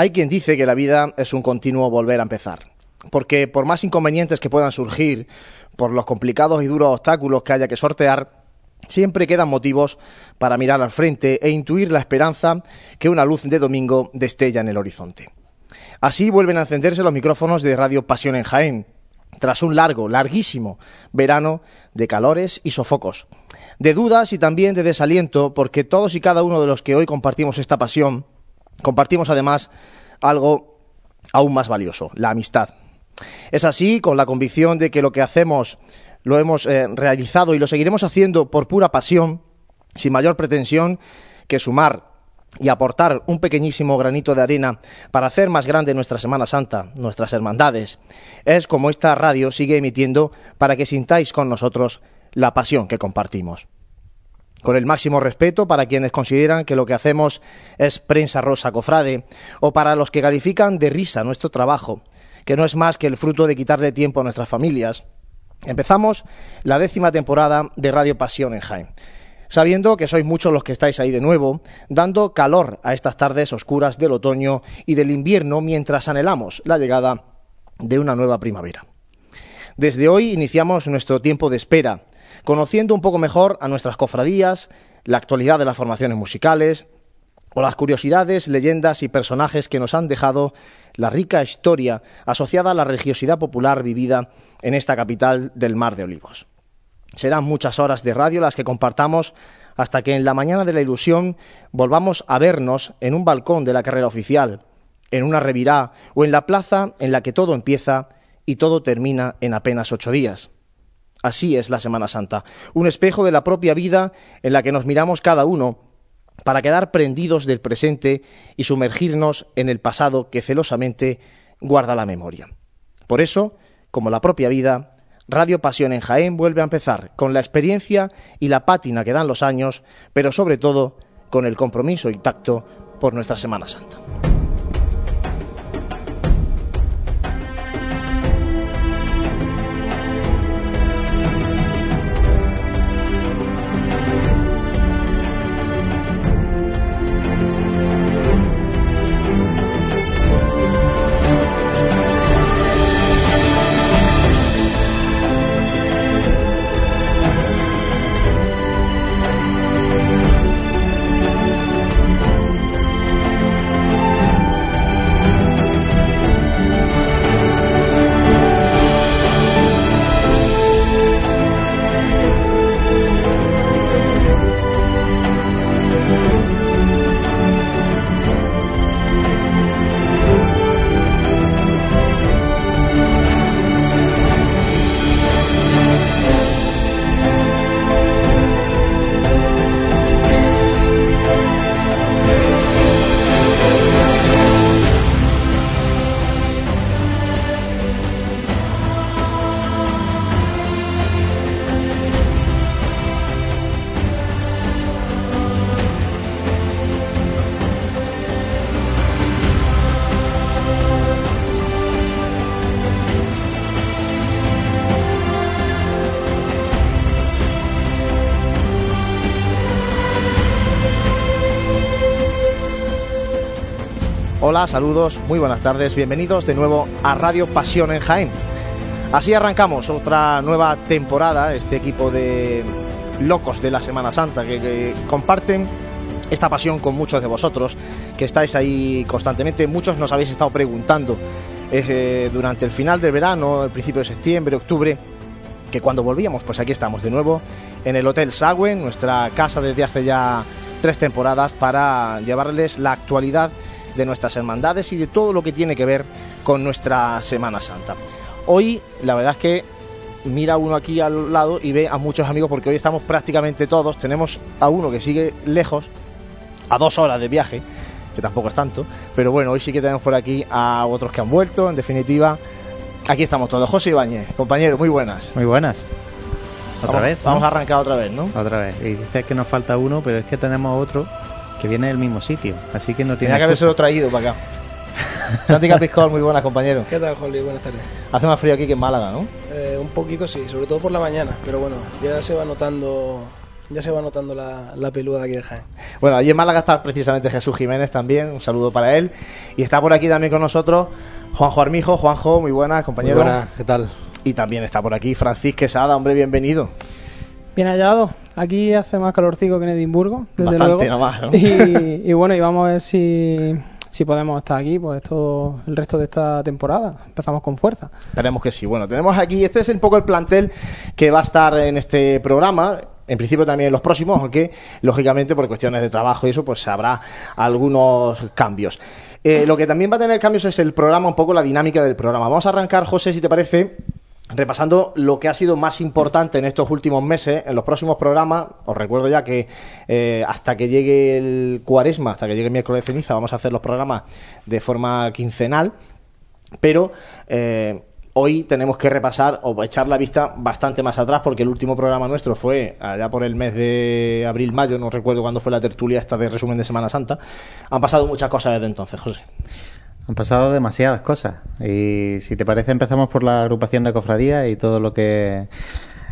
Hay quien dice que la vida es un continuo volver a empezar, porque por más inconvenientes que puedan surgir, por los complicados y duros obstáculos que haya que sortear, siempre quedan motivos para mirar al frente e intuir la esperanza que una luz de domingo destella en el horizonte. Así vuelven a encenderse los micrófonos de Radio Pasión en Jaén, tras un largo, larguísimo verano de calores y sofocos, de dudas y también de desaliento, porque todos y cada uno de los que hoy compartimos esta pasión compartimos además algo aún más valioso, la amistad. Es así, con la convicción de que lo que hacemos lo hemos eh, realizado y lo seguiremos haciendo por pura pasión, sin mayor pretensión que sumar y aportar un pequeñísimo granito de arena para hacer más grande nuestra Semana Santa, nuestras hermandades. Es como esta radio sigue emitiendo para que sintáis con nosotros la pasión que compartimos con el máximo respeto para quienes consideran que lo que hacemos es prensa rosa cofrade, o para los que califican de risa nuestro trabajo, que no es más que el fruto de quitarle tiempo a nuestras familias. Empezamos la décima temporada de Radio Pasión en Jaén, sabiendo que sois muchos los que estáis ahí de nuevo, dando calor a estas tardes oscuras del otoño y del invierno mientras anhelamos la llegada de una nueva primavera. Desde hoy iniciamos nuestro tiempo de espera, conociendo un poco mejor a nuestras cofradías, la actualidad de las formaciones musicales o las curiosidades, leyendas y personajes que nos han dejado la rica historia asociada a la religiosidad popular vivida en esta capital del Mar de Olivos. Serán muchas horas de radio las que compartamos hasta que en la mañana de la ilusión volvamos a vernos en un balcón de la carrera oficial, en una revirá o en la plaza en la que todo empieza y todo termina en apenas ocho días. Así es la Semana Santa, un espejo de la propia vida en la que nos miramos cada uno para quedar prendidos del presente y sumergirnos en el pasado que celosamente guarda la memoria. Por eso, como la propia vida, Radio Pasión en Jaén vuelve a empezar con la experiencia y la pátina que dan los años, pero sobre todo con el compromiso y tacto por nuestra Semana Santa. Hola, saludos, muy buenas tardes, bienvenidos de nuevo a Radio Pasión en Jaén. Así arrancamos otra nueva temporada, este equipo de locos de la Semana Santa que, comparten esta pasión con muchos de vosotros que estáis ahí constantemente. Muchos nos habéis estado preguntando eh, durante el final del verano, el principio de septiembre, octubre, que cuando volvíamos, pues aquí estamos de nuevo en el Hotel Sagüe, nuestra casa desde hace ya tres temporadas, para llevarles la actualidad de nuestras hermandades y de todo lo que tiene que ver con nuestra Semana Santa. Hoy, la verdad es que mira uno aquí al lado y ve a muchos amigos porque hoy estamos prácticamente todos. Tenemos a uno que sigue lejos, a dos horas de viaje, que tampoco es tanto, pero bueno, hoy sí que tenemos por aquí a otros que han vuelto, en definitiva. Aquí estamos todos. José Ibáñez, compañero, muy buenas. Muy buenas. Otra vez. Vamos a arrancar otra vez, ¿no? Otra vez. Y dices que nos falta uno, pero es que tenemos otro que viene del mismo sitio, así que no tiene... Tenía que haberse traído para acá. Santi Capiscol, muy buenas, compañero. ¿Qué tal, Jorge? Buenas tardes. Hace más frío aquí que en Málaga, ¿no? Eh, un poquito sí, sobre todo por la mañana, pero bueno, ya se va notando ya se va notando la, la peluda aquí de Jaén. Bueno, allí en Málaga está precisamente Jesús Jiménez también, un saludo para él. Y está por aquí también con nosotros Juanjo Armijo. Juanjo, muy buenas, compañero. Muy buenas, ¿qué tal? Y también está por aquí Francis Quesada, hombre, bienvenido. Bien hallado. Aquí hace más calorcico que en Edimburgo, desde Bastante luego. nomás, ¿no? Y, y bueno, y vamos a ver si, si podemos estar aquí pues todo el resto de esta temporada. Empezamos con fuerza. Esperemos que sí. Bueno, tenemos aquí, este es un poco el plantel que va a estar en este programa. En principio también en los próximos, aunque lógicamente por cuestiones de trabajo y eso, pues habrá algunos cambios. Eh, lo que también va a tener cambios es el programa, un poco la dinámica del programa. Vamos a arrancar, José, si te parece, repasando lo que ha sido más importante en estos últimos meses, en los próximos programas, os recuerdo ya que eh, hasta que llegue el cuaresma, hasta que llegue el miércoles de ceniza, vamos a hacer los programas de forma quincenal, pero eh, hoy tenemos que repasar o echar la vista bastante más atrás, porque el último programa nuestro fue allá por el mes de abril-mayo, no recuerdo cuándo fue la tertulia esta de resumen de Semana Santa. Han pasado muchas cosas desde entonces, José. Han pasado demasiadas cosas. Y si te parece, empezamos por la agrupación de cofradías y todo lo que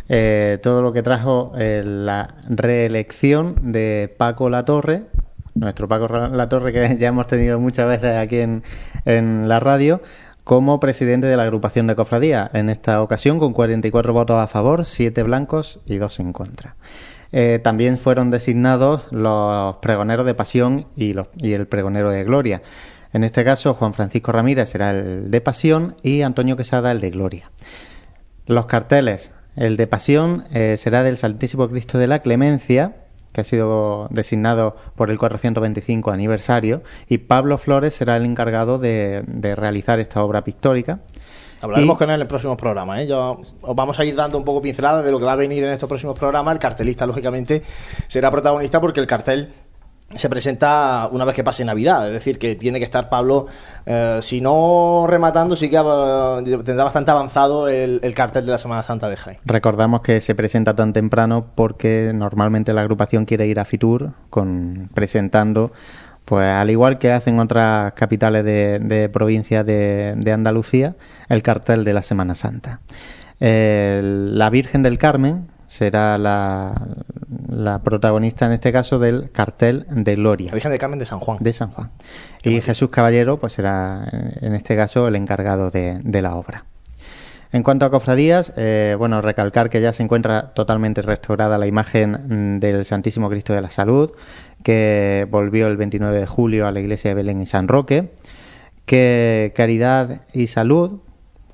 eh, todo lo que trajo eh, la reelección de Paco Latorre, nuestro Paco Latorre que ya hemos tenido muchas veces aquí en, en la radio, como presidente de la agrupación de cofradías. En esta ocasión con 44 votos a favor, 7 blancos y 2 en contra. Eh, también fueron designados los pregoneros de pasión y, los, y el pregonero de gloria. En este caso, Juan Francisco Ramírez será el de pasión y Antonio Quesada el de gloria. Los carteles. El de pasión eh, será del Santísimo Cristo de la Clemencia, que ha sido designado por el 425 aniversario, y Pablo Flores será el encargado de, de realizar esta obra pictórica. Hablaremos Y- con él en el próximo programa. ¿eh? Yo- os vamos a ir dando un poco pinceladas de lo que va a venir en estos próximos programas. El cartelista, lógicamente, será protagonista porque el cartel se presenta una vez que pase Navidad. Es decir, que tiene que estar Pablo, eh, si no rematando, sí que eh, tendrá bastante avanzado el, el cartel de la Semana Santa de Jaén. Recordamos que se presenta tan temprano porque normalmente la agrupación quiere ir a Fitur con presentando, pues al igual que hacen otras capitales de, de provincia de, de Andalucía, el cartel de la Semana Santa. El- la Virgen del Carmen será la, la protagonista en este caso del cartel de Gloria La Virgen de Carmen de San Juan. de San Juan. Y Jesús Caballero, pues será en este caso el encargado de, de la obra. En cuanto a cofradías, eh, bueno, recalcar que ya se encuentra totalmente restaurada la imagen mm, del Santísimo Cristo de la Salud, que volvió el 29 de julio a la iglesia de Belén y San Roque, que Caridad y Salud,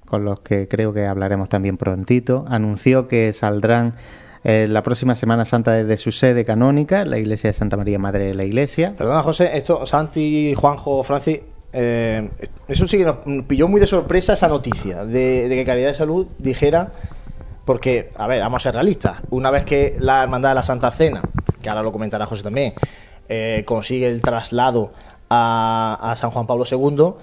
con los que creo que hablaremos también prontito, anunció que saldrán eh, la próxima Semana Santa desde su sede canónica, la iglesia de Santa María Madre de la Iglesia, Perdona, José, esto, Santi, Juanjo, Francis, eh, eso sí que nos pilló muy de sorpresa esa noticia de, de que Caridad de Salud dijera, porque, a ver, vamos a ser realistas, una vez que la Hermandad de la Santa Cena, que ahora lo comentará José también, eh, consigue el traslado a, a San Juan Pablo II,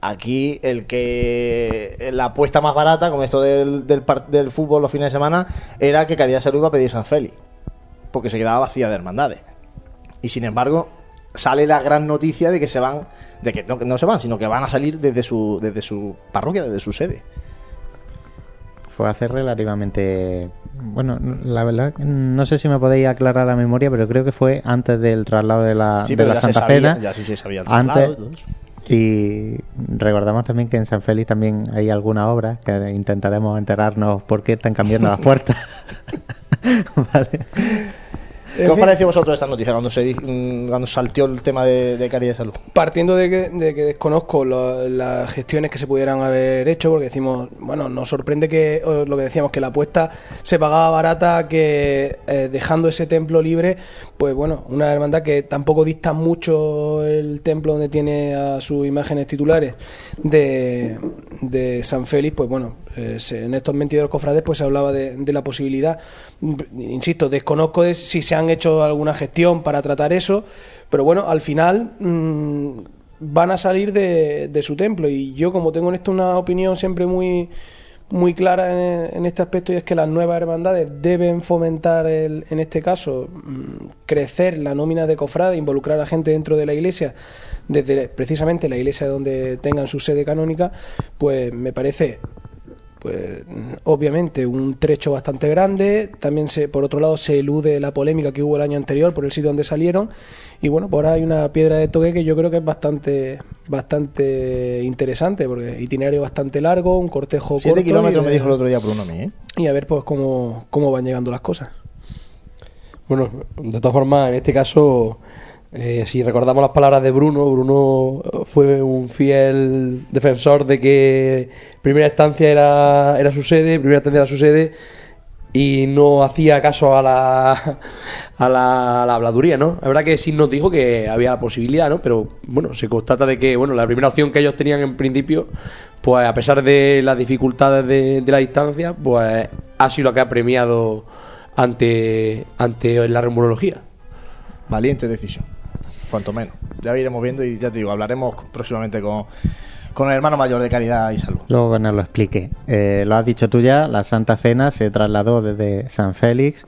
aquí el que la apuesta más barata con esto del, del, del fútbol los fines de semana era que Caridad Salud iba a pedir San Félix, porque se quedaba vacía de hermandades. Y sin embargo, sale la gran noticia de que se van, de que no, se van, sino que van a salir desde su, desde su parroquia, desde su sede. fue hace relativamente bueno la verdad no sé si me podéis aclarar la memoria pero creo que fue antes del traslado de la, Sí, de Santa sabía- Cena ya sí se sabía el traslado antes y recordamos también que en San Félix también hay alguna obra que intentaremos enterarnos por qué están cambiando las puertas. Vale ¿Qué os pareció a vosotros esta noticia cuando se mm, cuando salteó el tema de, de Caridad de Salud? Partiendo de que, de que desconozco lo- las gestiones que se pudieran haber hecho, porque decimos, bueno, nos sorprende que lo que decíamos, que la apuesta se pagaba barata, que eh, dejando ese templo libre, pues bueno, una hermandad que tampoco dista mucho el templo donde tiene a sus imágenes titulares de, de San Félix, pues bueno, eh, en estos 22 cofrades pues se hablaba de, la posibilidad, insisto, desconozco de si se han hecho alguna gestión para tratar eso, pero bueno, al final mm, van a salir de, su templo. Y yo como tengo en esto una opinión siempre muy muy clara en, en este aspecto y es que las nuevas hermandades deben fomentar el- en este caso mm, crecer la nómina de cofrades, involucrar a gente dentro de la iglesia desde precisamente la iglesia donde tengan su sede canónica, pues me parece pues obviamente un trecho bastante grande. También se, por otro lado se elude la polémica que hubo el año anterior por el sitio donde salieron. Y bueno, por ahí hay una piedra de toque que yo creo que es bastante, bastante interesante, porque itinerario bastante largo, un cortejo Siete corto. kilómetros me de- dijo el otro día Bruno a mí, ¿eh? Y a ver pues cómo, cómo van llegando las cosas. Bueno, de todas formas, en este caso, eh, si recordamos las palabras de Bruno, Bruno fue un fiel defensor de que primera instancia era, era su sede, primera instancia era su sede, y no hacía caso a la, a la, habladuría, ¿no? La verdad que sí nos dijo que había la posibilidad, ¿no? Pero bueno, se constata de que, bueno, la primera opción que ellos tenían en principio, pues a pesar de las dificultades de, la distancia, pues ha sido lo que ha premiado ante, ante la rumorología. Valiente decisión, cuanto menos. Ya iremos viendo y ya te digo, hablaremos próximamente con, con el hermano mayor de Caridad y Salud. Luego que nos lo explique. Eh, lo has dicho tú ya, la Santa Cena se trasladó desde San Félix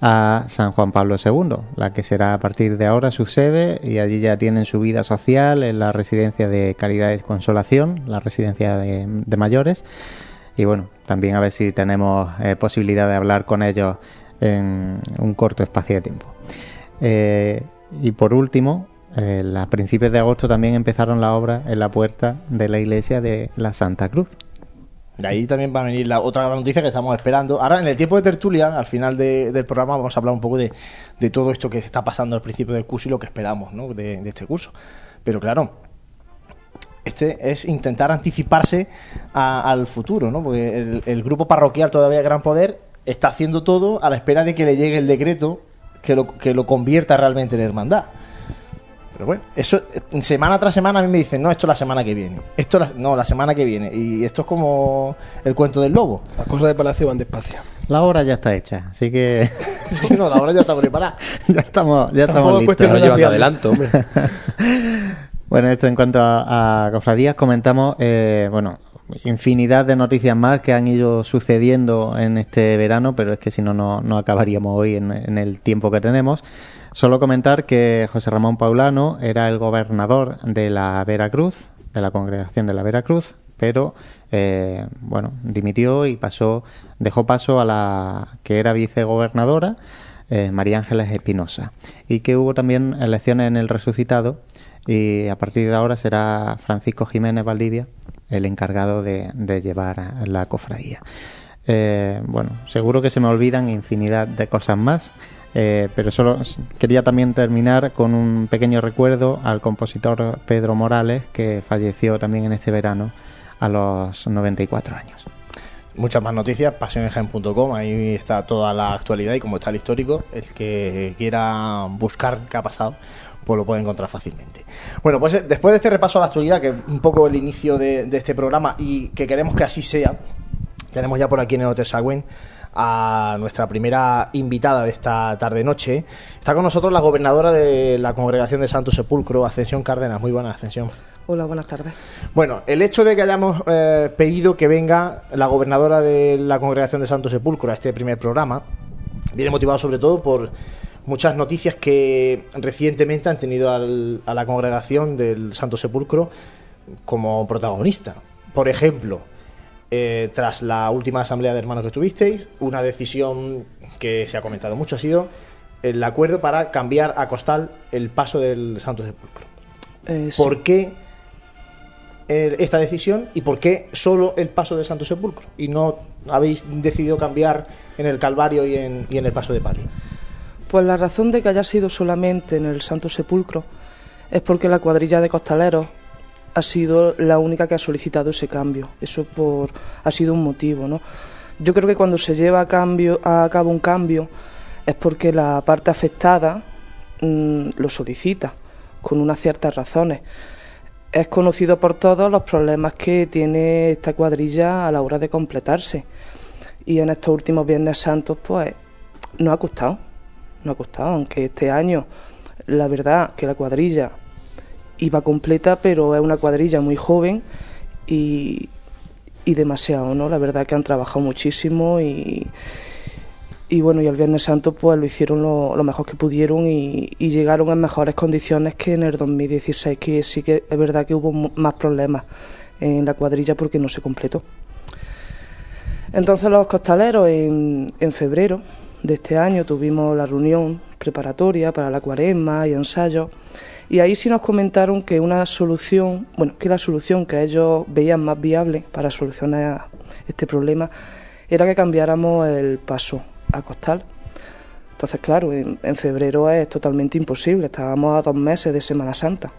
a San Juan Pablo II, la que será a partir de ahora su sede y allí ya tienen su vida social en la residencia de Caridad y Consolación, la residencia de, mayores. Y bueno, también a ver si tenemos eh, posibilidad de hablar con ellos en un corto espacio de tiempo. Eh, y por último, eh, a principios de agosto también empezaron la obra en la puerta de la iglesia de la Santa Cruz. De ahí también va a venir la otra gran noticia que estamos esperando. Ahora, en el tiempo de tertulia, al final de- del programa, vamos a hablar un poco de, de todo esto que está pasando al principio del curso y lo que esperamos ¿no? de, de este curso. Pero claro, este es intentar anticiparse a- al futuro, ¿no? Porque el, el grupo parroquial todavía Gran Poder está haciendo todo a la espera de que le llegue el decreto que lo, que lo convierta realmente en hermandad. Pero bueno, eso eh, semana tras semana a mí me dicen, no, esto la semana que viene. Esto la- no, la semana que viene. Y esto es como el cuento del lobo. Las cosas de Palacio van despacio. La obra ya está hecha, así que Sí, no, la hora ya está preparada. ya estamos, ya estamos listos. Llevando ampliarlo. adelanto, hombre. Bueno, esto en cuanto a, a cofradías, comentamos, eh, bueno, infinidad de noticias más que han ido sucediendo en este verano, pero es que si no, no, acabaríamos hoy en, en el tiempo que tenemos. Solo comentar que José Ramón Paulano era el gobernador de la Veracruz, de la congregación de la Veracruz, pero eh, bueno, dimitió y pasó, dejó paso a la que era vicegobernadora, eh, María Ángeles Espinosa, y que hubo también elecciones en el resucitado y a partir de ahora será Francisco Jiménez Valdivia el encargado de, llevar la cofradía. Eh, bueno, seguro que se me olvidan infinidad de cosas más, eh, pero solo quería también terminar con un pequeño recuerdo al compositor Pedro Morales, que falleció también en este verano a los 94 años. Muchas más noticias, pasionenjaen.com, ahí está toda la actualidad y como está el histórico, el que quiera buscar qué ha pasado, pues lo puede encontrar fácilmente. Bueno, pues eh, después de este repaso a la actualidad, que es un poco el inicio de, de este programa y que queremos que así sea, tenemos ya por aquí en el Hotel Sagüen a nuestra primera invitada de esta tarde-noche. Está con nosotros la gobernadora de la Congregación de Santo Sepulcro, Ascensión Cárdenas. Muy buena, Ascensión. Hola, buenas tardes. Bueno, el hecho de que hayamos eh, pedido que venga la gobernadora de la Congregación de Santo Sepulcro a este primer programa viene motivado sobre todo por muchas noticias que recientemente han tenido al- a la congregación del Santo Sepulcro como protagonista. Por ejemplo, eh, tras la última asamblea de hermanos que tuvisteis, una decisión que se ha comentado mucho ha sido el acuerdo para cambiar a costal el paso del Santo Sepulcro. Eh, sí. ¿Por qué esta decisión y por qué solo el paso del Santo Sepulcro? Y no habéis decidido cambiar en el Calvario y en, y en el paso de Palio. Pues la razón de que haya sido solamente en el Santo Sepulcro es porque la cuadrilla de costaleros ha sido la única que ha solicitado ese cambio. Eso por ha sido un motivo, ¿no? Yo creo que cuando se lleva a, cambio, a cabo un cambio es porque la parte afectada mm, lo solicita con unas ciertas razones. Es conocido por todos los problemas que tiene esta cuadrilla a la hora de completarse. Y en estos últimos Viernes Santos, pues, no ha costado. No ha costado, aunque este año, la verdad, que la cuadrilla iba completa, pero es una cuadrilla muy joven y, y demasiado, ¿no? La verdad que han trabajado muchísimo y, y bueno, y el Viernes Santo pues lo hicieron lo, mejor que pudieron y, y llegaron en mejores condiciones que en el 2016, que sí que es verdad que hubo más problemas en la cuadrilla porque no se completó. Entonces los costaleros en, en febrero de este año tuvimos la reunión preparatoria para la cuaresma y ensayo y ahí sí nos comentaron que una solución, bueno, que la solución que ellos veían más viable para solucionar este problema era que cambiáramos el paso a costal. Entonces, claro, en, en febrero es totalmente imposible, estábamos a dos meses de Semana Santa.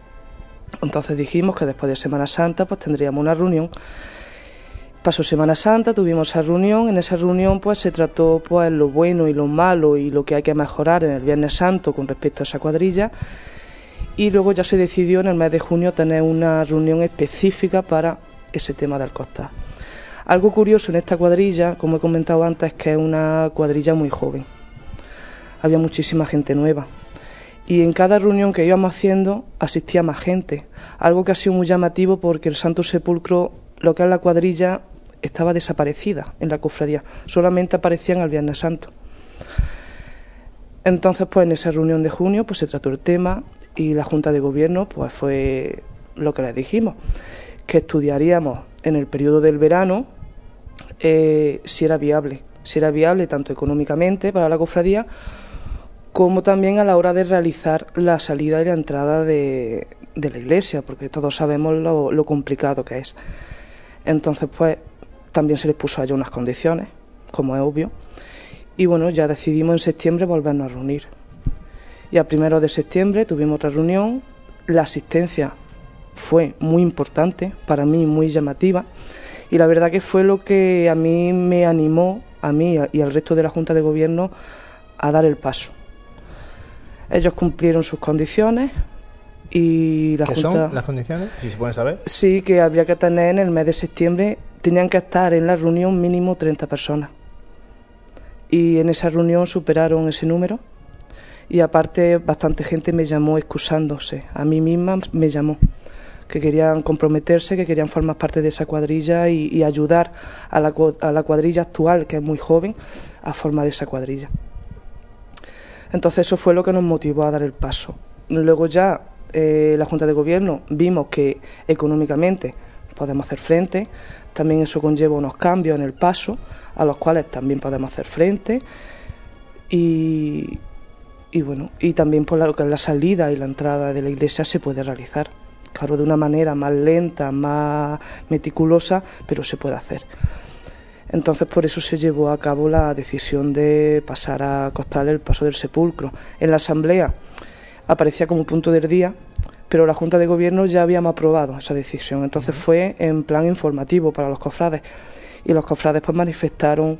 Entonces dijimos que después de Semana Santa pues tendríamos una reunión. Pasó Semana Santa, tuvimos esa reunión, en esa reunión pues se trató pues lo bueno y lo malo y lo que hay que mejorar en el Viernes Santo con respecto a esa cuadrilla y luego ya se decidió en el mes de junio tener una reunión específica para ese tema del costal. Algo curioso en esta cuadrilla, como he comentado antes, es que es una cuadrilla muy joven. Había muchísima gente nueva. Y en cada reunión que íbamos haciendo asistía más gente. Algo que ha sido muy llamativo porque el Santo Sepulcro, lo que es la cuadrilla, estaba desaparecida en la cofradía. Solamente aparecían el Viernes Santo. Entonces, pues en esa reunión de junio, pues se trató el tema y la Junta de Gobierno, pues fue lo que les dijimos, que estudiaríamos en el periodo del verano eh, si era viable, si era viable tanto económicamente para la cofradía como también a la hora de realizar la salida y la entrada de, de la iglesia, porque todos sabemos lo, lo, complicado que es. Entonces, pues también se les puso allá unas condiciones, como es obvio, y bueno, ya decidimos en septiembre volvernos a reunir. Y a primero de septiembre tuvimos otra reunión, la asistencia fue muy importante, para mí muy llamativa, y la verdad que fue lo que a mí me animó, a mí y al resto de la Junta de Gobierno, a dar el paso. Ellos cumplieron sus condiciones y la ¿Qué Junta... son las condiciones? Si se pueden saber. Sí, que habría que tener en el mes de septiembre, tenían que estar en la reunión mínimo 30 personas. Y en esa reunión superaron ese número y aparte bastante gente me llamó excusándose, a mí misma me llamó que querían comprometerse, que querían formar parte de esa cuadrilla y, ayudar a la, a la cuadrilla actual, que es muy joven, a formar esa cuadrilla. Entonces eso fue lo que nos motivó a dar el paso. Luego ya eh, la Junta de Gobierno vimos que económicamente podemos hacer frente, también eso conlleva unos cambios en el paso, a los cuales también podemos hacer frente, y, bueno, y también por lo que es la salida y la entrada de la iglesia se puede realizar. Claro, de una manera más lenta, más meticulosa, pero se puede hacer. Entonces por eso se llevó a cabo la decisión de pasar a costar el paso del sepulcro. En la asamblea aparecía como punto del día, pero la Junta de Gobierno ya habíamos aprobado esa decisión. Entonces fue en plan informativo para los cofrades y los cofrades pues manifestaron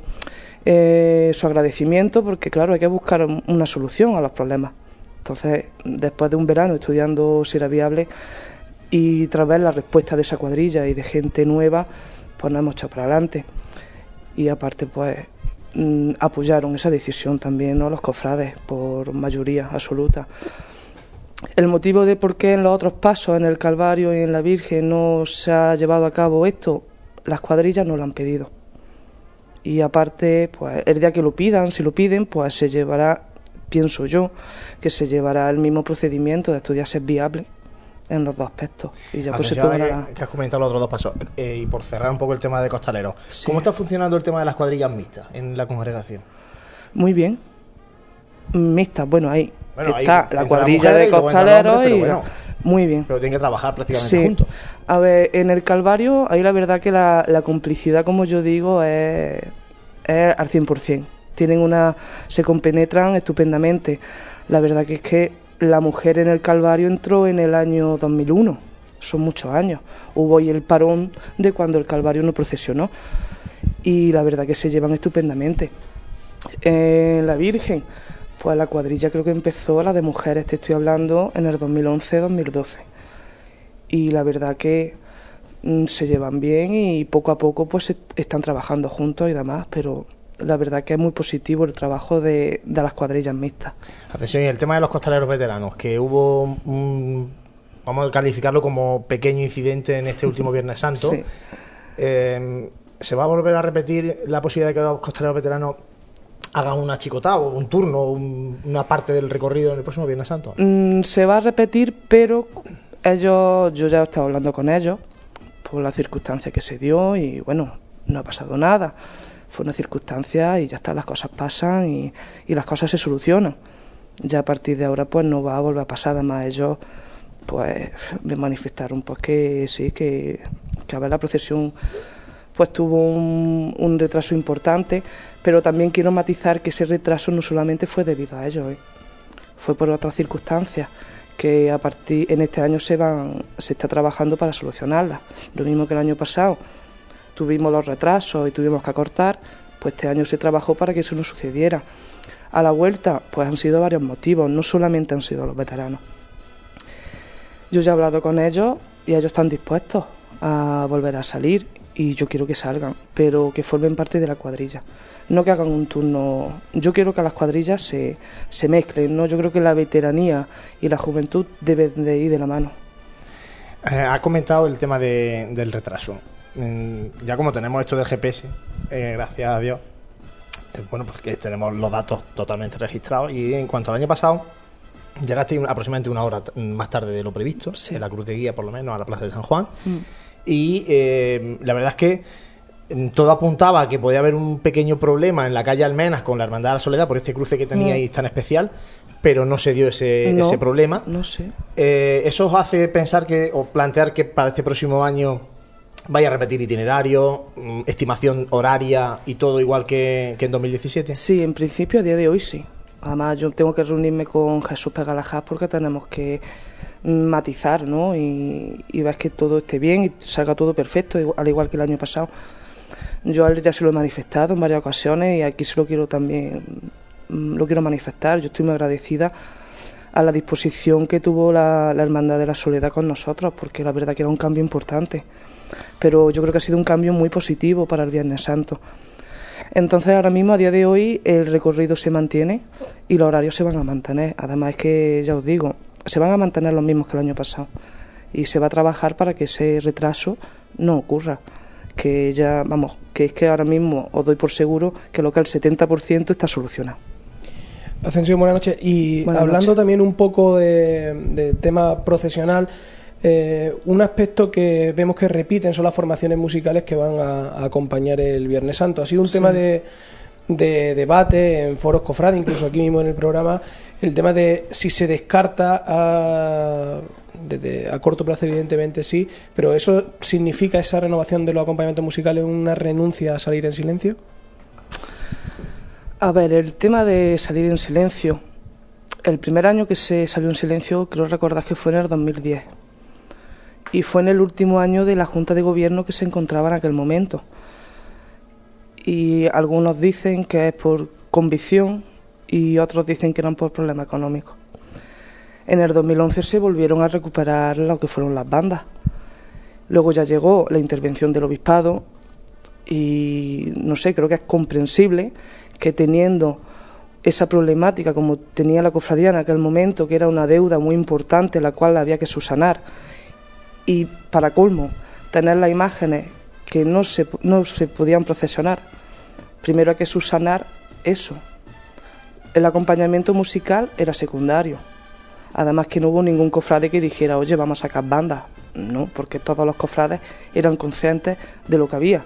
eh, su agradecimiento porque claro hay que buscar una solución a los problemas. Entonces después de un verano estudiando si era viable y tras ver la respuesta de esa cuadrilla y de gente nueva, pues nos hemos echado para adelante y aparte pues mm, apoyaron esa decisión también ¿no? los cofrades por mayoría absoluta. El motivo de por qué en los otros pasos, en el Calvario y en la Virgen, no se ha llevado a cabo esto, las cuadrillas no lo han pedido. Y aparte, pues el día que lo pidan, si lo piden, pues se llevará, pienso yo, que se llevará el mismo procedimiento de estudiar si es viable en los dos aspectos. Y ya pues se tomará... que, que has comentado los otros dos pasos. Eh, y por cerrar un poco el tema de costaleros, Sí. ¿cómo está funcionando el tema de las cuadrillas mixtas en la congregación? Muy bien. Mixta, bueno, ahí Bueno, está la cuadrilla de costaleros y bueno. muy bien. Pero tienen que trabajar prácticamente Sí. juntos. A ver, en el Calvario, ahí la verdad que la, la complicidad, como yo digo, es, es al 100%. Tienen una, se compenetran estupendamente. La verdad que es que la mujer en el Calvario entró en el año 2001. Son muchos años. Hubo ahí el parón de cuando el Calvario no procesionó. Y la verdad que se llevan estupendamente. Eh, la Virgen, pues la cuadrilla creo que empezó, la de mujeres, te estoy hablando, en el 2011-2012 y la verdad que mm, se llevan bien y poco a poco pues est- están trabajando juntos y demás, pero la verdad que es muy positivo el trabajo de, de las cuadrillas mixtas. Atención, y el tema de los costaleros veteranos, que hubo un, vamos a calificarlo como pequeño incidente en este último Viernes Santo. Sí. Eh, ¿Se va a volver a repetir la posibilidad de que los costaleros veteranos hagan una chicotada o un turno, un- una parte del recorrido en el próximo Viernes Santo? Mm, se va a repetir, pero ellos, yo ya he estado hablando con ellos por la circunstancia que se dio y bueno, no ha pasado nada. fue una circunstancia y ya está, las cosas pasan y, y las cosas se solucionan. Ya a partir de ahora pues no va a volver a pasar, además ellos pues me manifestaron pues que sí, que, que a ver la procesión pues tuvo un, retraso importante, pero también quiero matizar que ese retraso no solamente fue debido a ellos, ¿eh? fue por otras circunstancias que a partir en este año se van se está trabajando para solucionarlas. Lo mismo que el año pasado tuvimos los retrasos y tuvimos que acortar, pues este año se trabajó para que eso no sucediera. A la vuelta, pues han sido varios motivos, no solamente han sido los veteranos. Yo ya he hablado con ellos y ellos están dispuestos a volver a salir y yo quiero que salgan, pero que formen parte de la cuadrilla. No que hagan un turno. Yo quiero que las cuadrillas se, se mezclen, ¿no? Yo creo que la veteranía y la juventud deben de ir de la mano. Eh, ha comentado el tema de- del retraso. Mm, ya como tenemos esto del GPS, eh, gracias a Dios, eh, bueno, pues que tenemos los datos totalmente registrados. Y en cuanto al año pasado, llegaste aproximadamente una hora más tarde de lo previsto, Sí. en la Cruz de Guía, por lo menos, a la Plaza de San Juan. Y eh, la verdad es que mm, todo apuntaba a que podía haber un pequeño problema en la calle Almenas con la Hermandad de la Soledad por este cruce que teníais tan especial, pero no se dio ese, No, ese problema. No sé. Eh, ¿Eso os hace pensar que, o plantear que para este próximo año vaya a repetir itinerario, mm, estimación horaria y todo igual que, que en 2017? Sí, en principio a día de hoy sí. Además yo tengo que reunirme con Jesús Pegalajás porque tenemos que mm, matizar, ¿no? Y, y ver que todo esté bien y salga todo perfecto, al igual que el año pasado. Yo a él ya se lo he manifestado en varias ocasiones y aquí se lo quiero también, mm, lo quiero manifestar. Yo estoy muy agradecida a la disposición que tuvo la, la Hermandad de la Soledad con nosotros, porque la verdad que era un cambio importante. Pero yo creo que ha sido un cambio muy positivo para el Viernes Santo. Entonces ahora mismo, a día de hoy, el recorrido se mantiene y los horarios se van a mantener. Además es que, ya os digo, se van a mantener los mismos que el año pasado. Y se va a trabajar para que ese retraso no ocurra. Que ya, vamos, que es que ahora mismo os doy por seguro que lo que el 70% está solucionado. Ascensión, buenas noches. Y Buenas hablando noches. también un poco de, de tema procesional, eh, un aspecto que vemos que repiten son las formaciones musicales que van a, a acompañar el Viernes Santo. Ha sido un tema de, de debate en foros cofrades, incluso aquí mismo en el programa, el tema de si se descarta a, a corto plazo, evidentemente sí, pero ¿eso significa esa renovación de los acompañamientos musicales una renuncia a salir en silencio? A ver, el tema de salir en silencio. El primer año que se salió en silencio, creo recordar que fue en el 2010. Y fue en el último año de la Junta de Gobierno que se encontraba en aquel momento. Y algunos dicen que es por convicción y otros dicen que eran por problemas económicos. En el 2011 se volvieron a recuperar lo que fueron las bandas. Luego ya llegó la intervención del obispado y no sé, creo que es comprensible que teniendo esa problemática como tenía la cofradía en aquel momento, que era una deuda muy importante la cual había que subsanar, y para colmo, tener las imágenes que no se, no se podían procesionar, primero hay que subsanar eso. El acompañamiento musical era secundario. Además que no hubo ningún cofrade que dijera, oye, vamos a sacar bandas. No, porque todos los cofrades eran conscientes de lo que había.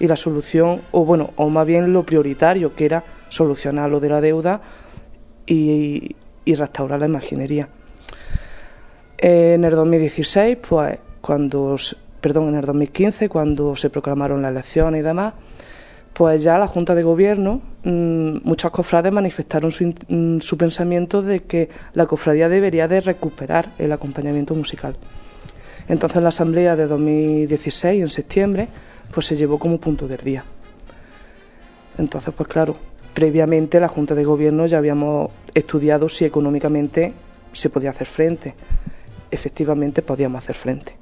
Y la solución, o bueno, o más bien lo prioritario, que era solucionar lo de la deuda y, restaurar la imaginería. En el 2016, pues, cuando, perdón, en el 2015, cuando se proclamaron las elecciones y demás, pues ya la Junta de Gobierno, mm, muchos cofrades manifestaron mm, su pensamiento de que la cofradía debería de recuperar el acompañamiento musical. Entonces en la asamblea de 2016, en septiembre, pues se llevó como punto del día. Entonces, pues claro, previamente la Junta de Gobierno ya habíamos estudiado si económicamente se podía hacer frente. Efectivamente podíamos hacer frente.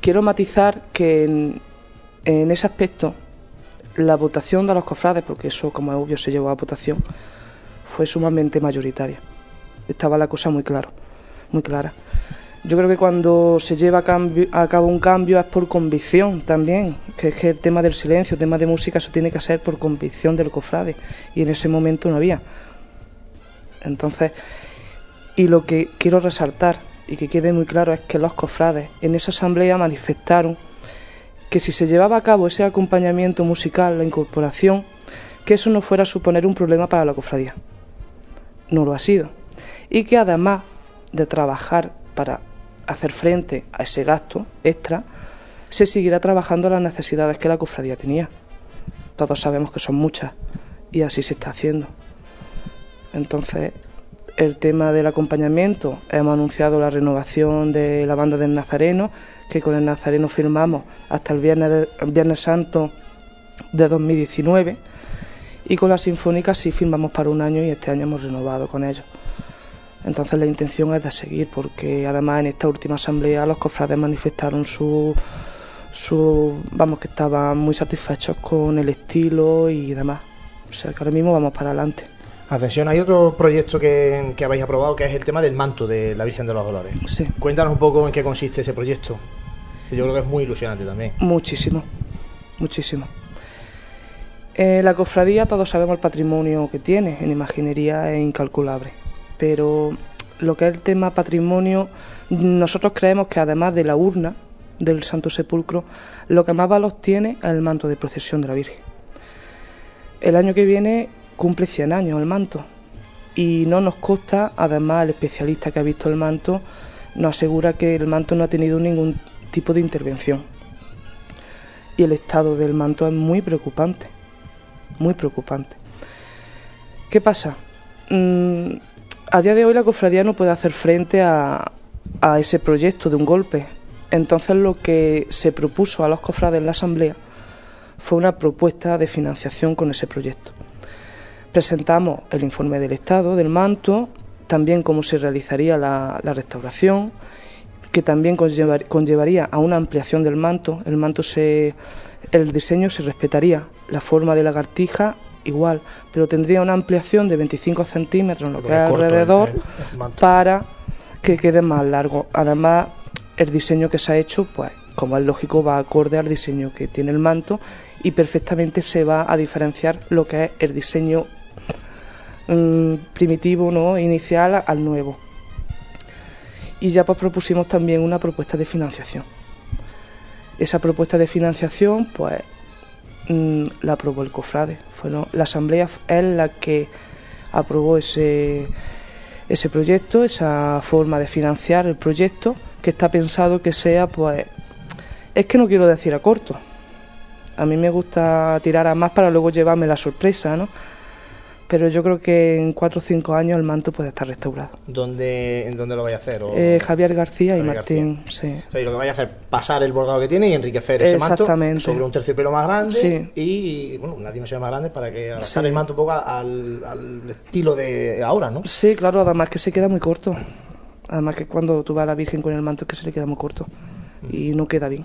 Quiero matizar que en ese aspecto la votación de los cofrades, porque eso como es obvio se llevó a votación, fue sumamente mayoritaria. Estaba la cosa muy claro, muy clara. Yo creo que cuando se lleva a, cambio- a cabo un cambio es por convicción también, que es que el tema del silencio, el tema de música, eso tiene que ser por convicción del cofrade, y en ese momento no había. Entonces, y lo que quiero resaltar y que quede muy claro es que los cofrades en esa asamblea manifestaron que si se llevaba a cabo ese acompañamiento musical, la incorporación, que eso no fuera a suponer un problema para la cofradía. No lo ha sido. Y que además de trabajar para hacer frente a ese gasto extra, se seguirá trabajando las necesidades que la cofradía tenía. Todos sabemos que son muchas y así se está haciendo. Entonces, el tema del acompañamiento, hemos anunciado la renovación de la banda del Nazareno, que con el Nazareno firmamos hasta el Viernes, Viernes Santo de 2019, y con la Sinfónica sí firmamos para un año y este año hemos renovado con ellos. Entonces la intención es de seguir, porque además en esta última asamblea los cofrades manifestaron su, su vamos, que estaban muy satisfechos con el estilo y demás. O sea que ahora mismo vamos para adelante. Atención, hay otro proyecto que, que habéis aprobado que es el tema del manto de la Virgen de los Dolores. Sí. Cuéntanos un poco en qué consiste ese proyecto, que yo creo que es muy ilusionante también. Muchísimo, muchísimo. Eh, la cofradía, todos sabemos el patrimonio que tiene, en imaginería es incalculable, pero lo que es el tema patrimonio, nosotros creemos que además de la urna del Santo Sepulcro, lo que más valor tiene es el manto de procesión de la Virgen. El año que viene cumple 100 años el manto y no nos consta, además el especialista que ha visto el manto nos asegura que el manto no ha tenido ningún tipo de intervención. Y el estado del manto es muy preocupante, muy preocupante. ¿Qué pasa? Mm, a día de hoy la cofradía no puede hacer frente a, a ese proyecto de un golpe. Entonces lo que se propuso a los cofrades en la asamblea fue una propuesta de financiación con ese proyecto. Presentamos el informe del Estado, del manto, también cómo se realizaría la, la restauración, que también conllevar- conllevaría a una ampliación del manto. El manto se, el diseño se respetaría, la forma de lagartija igual, pero tendría una ampliación de 25 centímetros en lo que es alrededor el- el manto. para que quede más largo. Además, el diseño que se ha hecho, pues como es lógico, va acorde al diseño que tiene el manto y perfectamente se va a diferenciar lo que es el diseño primitivo, ¿no? inicial al nuevo. Y ya pues propusimos también una propuesta de financiación. Esa propuesta de financiación, pues mm, la aprobó el cofrade. Fueron, la asamblea es la que aprobó ese, ese proyecto, esa forma de financiar el proyecto, que está pensado que sea, pues, es que no quiero decir a corto. A mí me gusta tirar a más para luego llevarme la sorpresa, ¿no? Pero yo creo que en cuatro o cinco años el manto puede estar restaurado. ¿Dónde, ¿En dónde lo vais a hacer? O- Eh, Javier García y Martín, sí. O sea, y lo que vais a hacer pasar el bordado que tiene y enriquecer ese manto Exactamente. sobre un terciopelo más grande Sí. y bueno, una dimensión más grande para que adaptar Sí. el manto un poco al, al estilo de ahora, ¿no? Sí, claro, además que se queda muy corto. Además que cuando tú vas a la Virgen con el manto es que se le queda muy corto y no queda bien.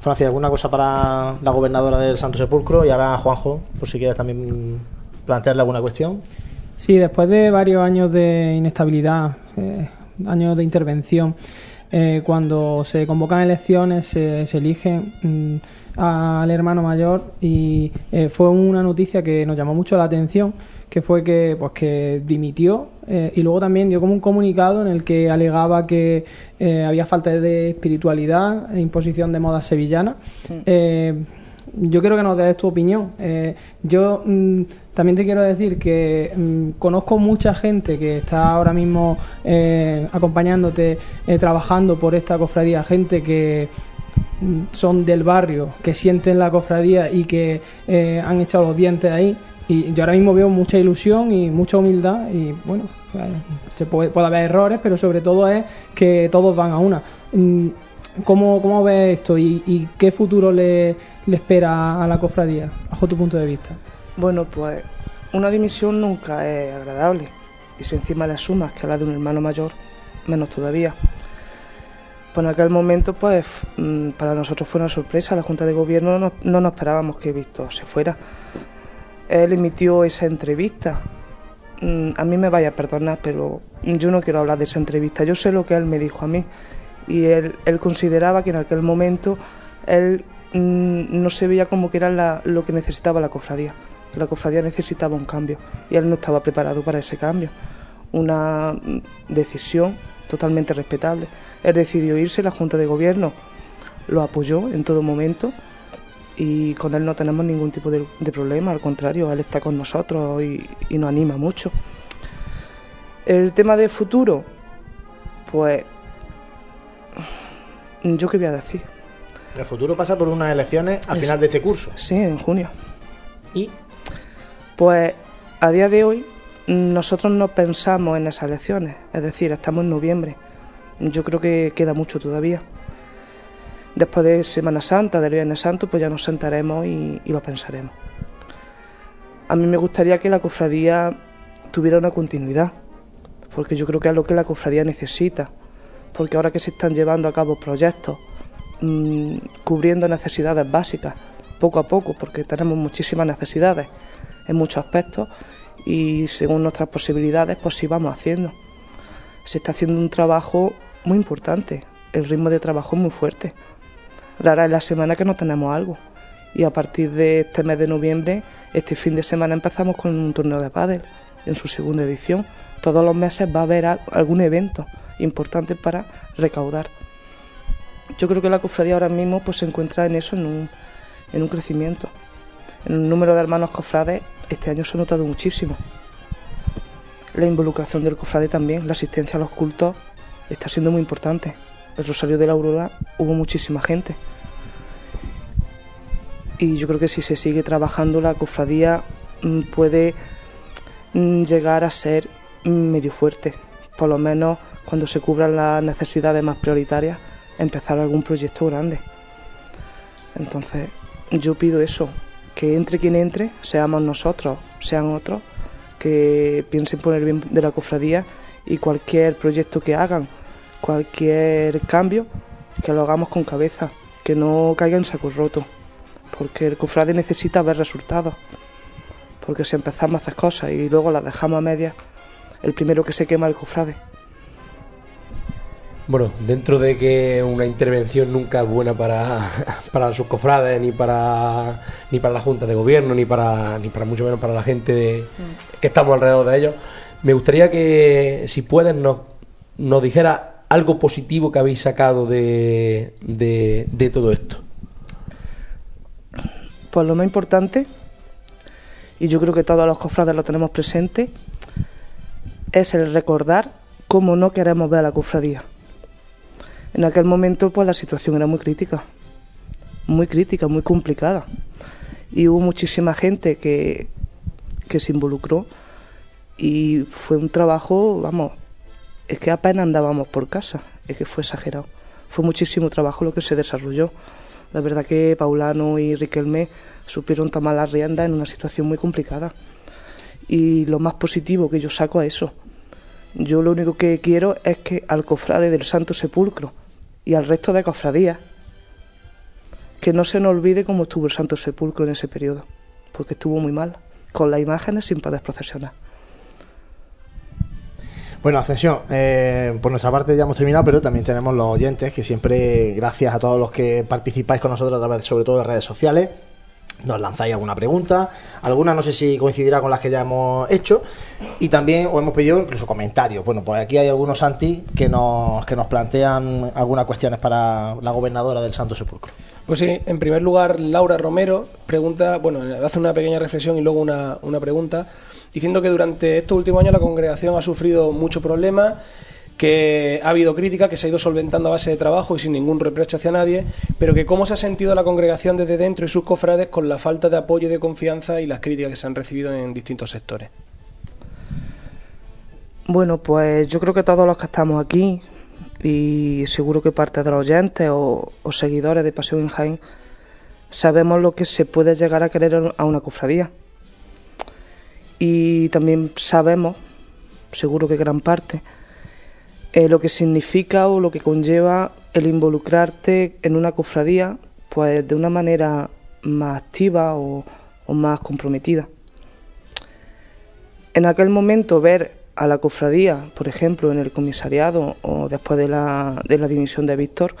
Francia, ¿alguna cosa para la gobernadora del Santo Sepulcro? Y ahora Juanjo, por si quieres también plantearle alguna cuestión. Sí, después de varios años de inestabilidad, eh, años de intervención, eh, cuando se convocan elecciones se, se eligen mm, al hermano mayor y eh, fue una noticia que nos llamó mucho la atención, que fue que, pues, que dimitió eh, y luego también dio como un comunicado en el que alegaba que eh, había falta de espiritualidad e imposición de moda sevillana. Eh, yo quiero que nos des tu opinión. Eh, yo mm, también te quiero decir que mm, conozco mucha gente que está ahora mismo eh, acompañándote, eh, trabajando por esta cofradía, gente que mm, son del barrio, que sienten la cofradía y que eh, han echado los dientes ahí. Y yo ahora mismo veo mucha ilusión y mucha humildad y bueno, se puede, puede haber errores, pero sobre todo es que todos van a una. Mm, ¿Cómo, cómo ves esto y, y qué futuro le, le espera a la cofradía, bajo tu punto de vista? Bueno, pues una dimisión nunca es agradable. Y si encima le sumas que a la de un hermano mayor, menos todavía. Pues en aquel momento, pues mm, para nosotros fue una sorpresa. La Junta de Gobierno no, no nos esperábamos que Víctor se fuera. Él emitió esa entrevista. Mm, A mí me vaya a perdonar, pero yo no quiero hablar de esa entrevista. Yo sé lo que él me dijo a mí. Y él, él consideraba que en aquel momento él mm, no se veía como que era la- lo que necesitaba la cofradía. Que la cofradía necesitaba un cambio. Y él no estaba preparado para ese cambio. Una mm, decisión totalmente respetable. Él decidió irse, la Junta de Gobierno lo apoyó en todo momento y con él no tenemos ningún tipo de, de problema, al contrario, él está con nosotros y, y nos anima mucho. El tema de futuro, pues yo qué voy a decir. El futuro pasa por unas elecciones al final de este curso. Sí, en junio. Y Pues a día de hoy nosotros no pensamos en esas elecciones, es decir, estamos en noviembre. Yo creo que queda mucho todavía. Después de Semana Santa, del Viernes Santo, pues ya nos sentaremos y, lo pensaremos. A mí me gustaría que la cofradía tuviera una continuidad, porque yo creo que es lo que la cofradía necesita, porque ahora que se están llevando a cabo proyectos mm, cubriendo necesidades básicas, poco a poco, porque tenemos muchísimas necesidades en muchos aspectos y según nuestras posibilidades, pues sí vamos haciendo. Se está haciendo un trabajo muy importante, el ritmo de trabajo es muy fuerte. Rara es la semana que no tenemos algo. Y a partir de este mes de noviembre, este fin de semana empezamos con un torneo de pádel en su segunda edición. Todos los meses va a haber al- algún evento importante para recaudar. Yo creo que la cofradía ahora mismo pues, se encuentra en eso, en un, en un crecimiento. En el número de hermanos cofrades este año se ha notado muchísimo. La involucración del cofrade también, la asistencia a los cultos está siendo muy importante. El Rosario de la Aurora hubo muchísima gente. Y yo creo que si se sigue trabajando la cofradía mm, puede mm, llegar a ser mm, medio fuerte. Por lo menos cuando se cubran las necesidades más prioritarias, empezar algún proyecto grande. Entonces, yo pido eso, que entre quien entre, seamos nosotros, sean otros, que piensen por el bien de la cofradía y cualquier proyecto que hagan, cualquier cambio, que lo hagamos con cabeza, que no caiga en saco roto, porque el cofrade necesita ver resultados, porque si empezamos a hacer cosas y luego las dejamos a medias, el primero que se quema es el cofrade. Bueno, dentro de que una intervención nunca es buena para, para sus cofrades, ni para ni para la Junta de Gobierno, ni para ni para mucho menos para la gente de- que estamos alrededor de ellos, me gustaría que, si puedes, nos, nos dijera algo positivo que habéis sacado de, de, de todo esto. Pues lo más importante, y yo creo que todos los cofrades lo tenemos presente, es el recordar cómo no queremos ver a la cofradía. En aquel momento, pues la situación era muy crítica, muy crítica, muy complicada. Y hubo muchísima gente que, que se involucró y fue un trabajo, vamos, es que apenas andábamos por casa, es que fue exagerado. Fue muchísimo trabajo lo que se desarrolló. La verdad que Paulano y Riquelme supieron tomar las riendas en una situación muy complicada. Y lo más positivo que yo saco es eso. Yo lo único que quiero es que al cofrade del Santo Sepulcro y al resto de cofradías, que no se nos olvide cómo estuvo el Santo Sepulcro en ese periodo, porque estuvo muy mal, con las imágenes sin poder procesionar. Bueno, Ascensión, eh, por nuestra parte ya hemos terminado, pero también tenemos los oyentes que siempre, gracias a todos los que participáis con nosotros a través, sobre todo de redes sociales, nos lanzáis alguna pregunta, alguna no sé si coincidirá con las que ya hemos hecho, y también os hemos pedido incluso comentarios. Bueno, pues aquí hay algunos Santi que nos, que nos plantean algunas cuestiones para la gobernadora del Santo Sepulcro. Pues sí, en primer lugar, Laura Romero pregunta, bueno, hace una pequeña reflexión y luego una, una pregunta, diciendo que durante estos últimos años la congregación ha sufrido muchos problemas, que ha habido crítica, que se ha ido solventando a base de trabajo y sin ningún reproche hacia nadie, pero que cómo se ha sentido la congregación desde dentro y sus cofrades con la falta de apoyo y de confianza y las críticas que se han recibido en distintos sectores. Bueno, pues yo creo que todos los que estamos aquí y seguro que parte de los oyentes o, seguidores de Pasión en Jaén sabemos lo que se puede llegar a querer a una cofradía. Y también sabemos, seguro que gran parte, eh, lo que significa o lo que conlleva el involucrarte en una cofradía pues de una manera más activa o, más comprometida. En aquel momento ver a la cofradía, por ejemplo, en el comisariado o después de la, de la dimisión de Víctor,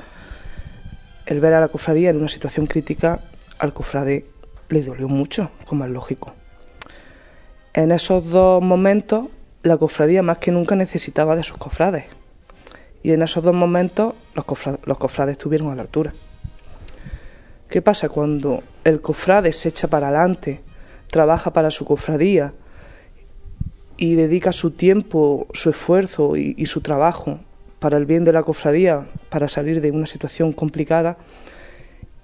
el ver a la cofradía en una situación crítica, al cofrade le dolió mucho, como es lógico. En esos dos momentos, la cofradía más que nunca necesitaba de sus cofrades. Y en esos dos momentos, los, cofra- los cofrades estuvieron a la altura. ¿Qué pasa cuando el cofrade se echa para adelante, trabaja para su cofradía y dedica su tiempo, su esfuerzo y, su trabajo para el bien de la cofradía, para salir de una situación complicada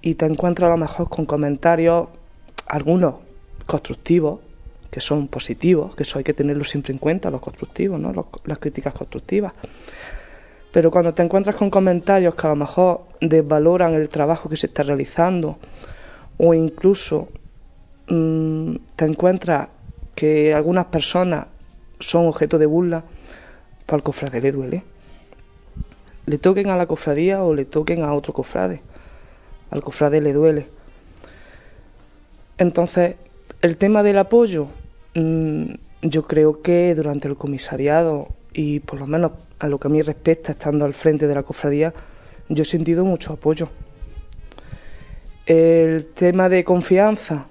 y te encuentras a lo mejor con comentarios, algunos constructivos, que son positivos, que eso hay que tenerlo siempre en cuenta, los constructivos, ¿no? Las críticas constructivas. Pero cuando te encuentras con comentarios que a lo mejor desvaloran el trabajo que se está realizando, o incluso mm, te encuentras que algunas personas son objeto de burla, pues al cofrade le duele. Le toquen a la cofradía o le toquen a otro cofrade. Al cofrade le duele. Entonces, el tema del apoyo, mm, yo creo que durante el comisariado y por lo menos a lo que a mí respecta, estando al frente de la cofradía, yo he sentido mucho apoyo. El tema de confianza,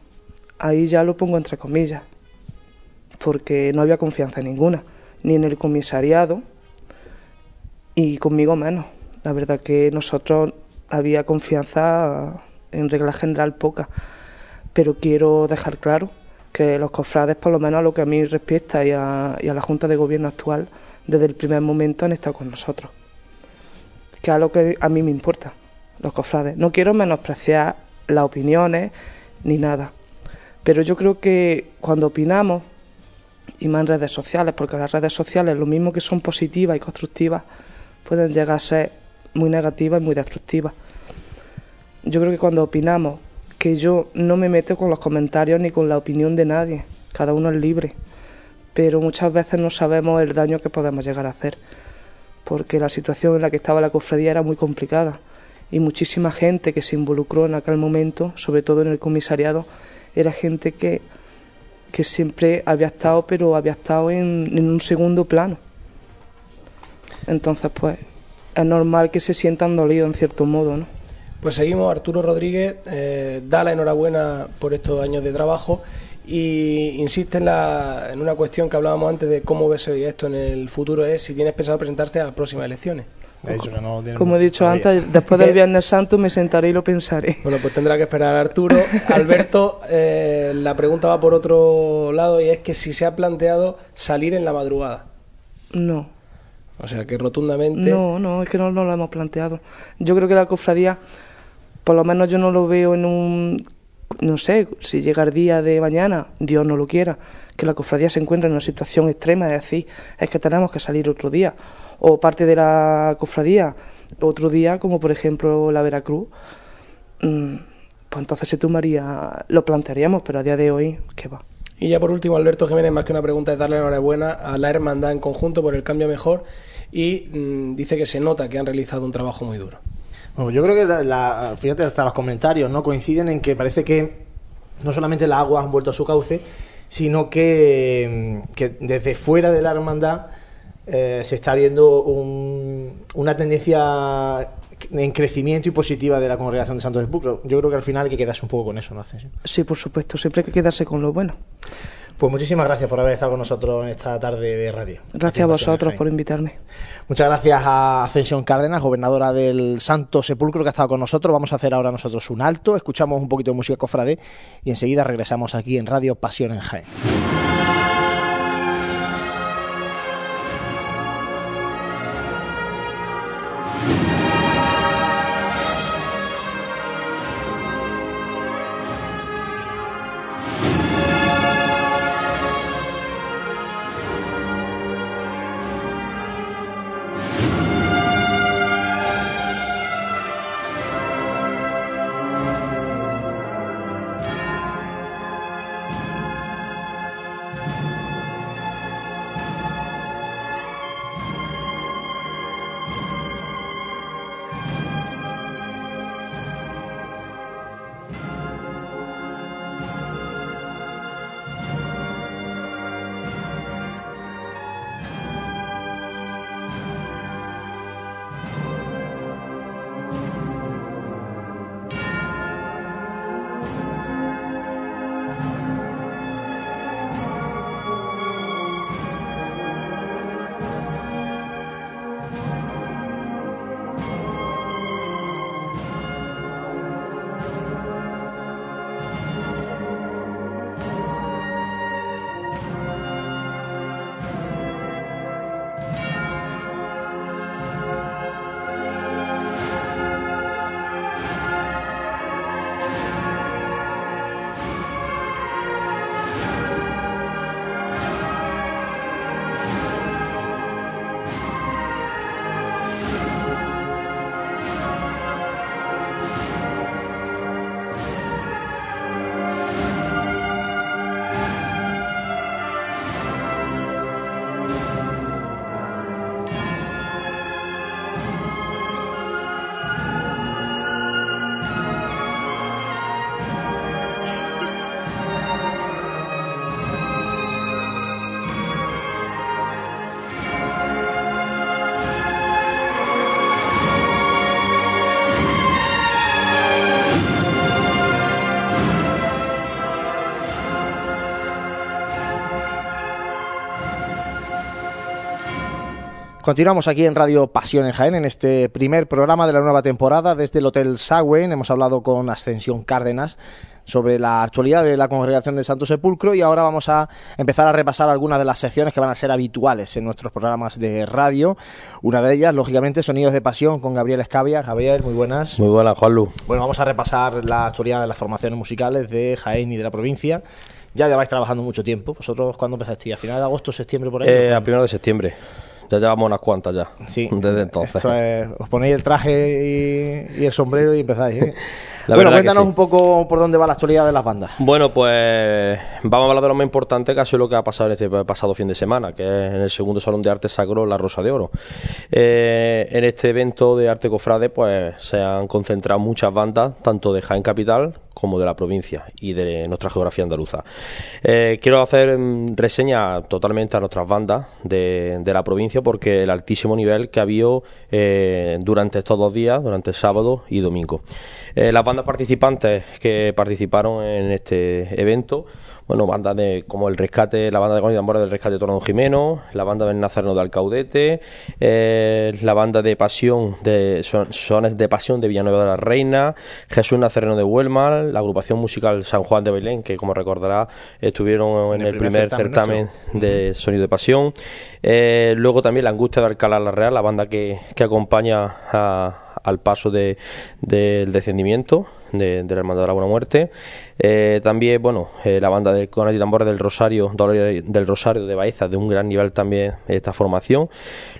ahí ya lo pongo entre comillas, porque no había confianza ninguna, ni en el comisariado y conmigo menos. La verdad que nosotros había confianza en regla general poca, pero quiero dejar claro que los cofrades, por lo menos a lo que a mí respecta y a, la Junta de Gobierno actual, desde el primer momento han estado con nosotros. Que es lo que a mí me importa, los cofrades. No quiero menospreciar las opiniones ni nada, pero yo creo que cuando opinamos, y más en redes sociales, porque las redes sociales, lo mismo que son positivas y constructivas, pueden llegar a ser muy negativas y muy destructivas. Yo creo que cuando opinamos, que yo no me meto con los comentarios ni con la opinión de nadie, cada uno es libre, pero muchas veces no sabemos el daño que podemos llegar a hacer, porque la situación en la que estaba la cofradía era muy complicada y muchísima gente que se involucró en aquel momento, sobre todo en el comisariado, era gente que, que siempre había estado, pero había estado en, en un segundo plano. Entonces, pues, es normal que se sientan dolidos en cierto modo, ¿no? Pues seguimos, Arturo Rodríguez eh, da la enhorabuena por estos años de trabajo y insiste en, la, en una cuestión que hablábamos antes de cómo ve esto en el futuro, es si tienes pensado presentarte a las próximas elecciones. De hecho, que no tiene Como he dicho todavía. antes, después del Viernes Santo me sentaré y lo pensaré. Bueno, pues tendrá que esperar Arturo. Alberto, eh, la pregunta va por otro lado y es que si se ha planteado salir en la madrugada. No, O sea, que rotundamente... no, no, es que no, no lo hemos planteado. Yo creo que la cofradía, por lo menos yo no lo veo en un, no sé, si llega el día de mañana, Dios no lo quiera, que la cofradía se encuentra en una situación extrema, es decir, es que tenemos que salir otro día, o parte de la cofradía otro día, como por ejemplo la Veracruz, mm, pues entonces se tomaría, lo plantearíamos, pero a día de hoy, ¿qué va? Y ya por último, Alberto Jiménez, más que una pregunta, es darle enhorabuena a la hermandad en conjunto por el cambio mejor y mm, dice que se nota que han realizado un trabajo muy duro. Bueno, yo creo que, la, la- fíjate, hasta los comentarios no coinciden en que parece que no solamente las aguas han vuelto a su cauce, sino que, mm, desde fuera de la hermandad eh, se está viendo un- una tendencia en crecimiento y positiva de la congregación de Santos Sepulcro. Yo creo que al final hay que quedarse un poco con eso, ¿no? Sí, por supuesto, siempre hay que quedarse con lo bueno. Pues muchísimas gracias por haber estado con nosotros en esta tarde de radio. Gracias a vosotros por invitarme. Muchas gracias a Ascensión Cárdenas, gobernadora del Santo Sepulcro, que ha estado con nosotros. Vamos a hacer ahora nosotros un alto, escuchamos un poquito de música cofrade y enseguida regresamos aquí en Radio Pasión en Jaén. Continuamos aquí en Radio Pasión en Jaén, en este primer programa de la nueva temporada desde el Hotel Sagüen. Hemos hablado con Ascensión Cárdenas sobre la actualidad de la Congregación de Santo Sepulcro y ahora vamos a empezar a repasar algunas de las secciones que van a ser habituales en nuestros programas de radio. Una de ellas, lógicamente, Sonidos de Pasión con Gabriel Escavia. Gabriel, muy buenas. Muy buenas, Juanlu. Bueno, vamos a repasar la actualidad de las formaciones musicales de Jaén y de la provincia. Ya lleváis trabajando mucho tiempo. ¿Vosotros cuándo empezasteis? ¿A final de agosto, septiembre, por ahí? Eh, a primero de septiembre. Ya llevamos unas cuantas ya. Sí. Desde entonces. Esto es- os ponéis el traje y, y el sombrero y empezáis. ¿eh? La bueno, cuéntanos sí. un poco por dónde va la actualidad de las bandas. Bueno, pues vamos a hablar de lo más importante que ha sido lo que ha pasado en este pasado fin de semana, que es en el segundo Salón de Arte Sacro La Rosa de Oro. Eh, en este evento de arte cofrade, pues se han concentrado muchas bandas, tanto de Jaén Capital como de la provincia y de nuestra geografía andaluza. Eh, quiero hacer mm, reseña totalmente a nuestras bandas de, de la provincia porque el altísimo nivel que ha habido eh, durante estos dos días, durante sábado y domingo. Eh, las bandas participantes que participaron en este evento, bueno, bandas de, como el Rescate, la banda de Tambores del Rescate de Torón Jimeno, la banda del Nazareno de Alcaudete, eh, la banda de Pasión de Son- Sones de Pasión de Villanueva de la Reina, Jesús Nazareno de Huelma, la agrupación musical San Juan de Belén, que como recordará estuvieron en, el primer, certamen, de Sonido de Pasión. Eh, luego también la Angustia de Alcalá la Real, la banda que, que acompaña a- al paso de, del descendimiento de, de la Hermandad de la Buena Muerte. Eh, también, bueno, eh, la banda de Conas y Tambores del Rosario, del Rosario de Baeza, de un gran nivel también esta formación.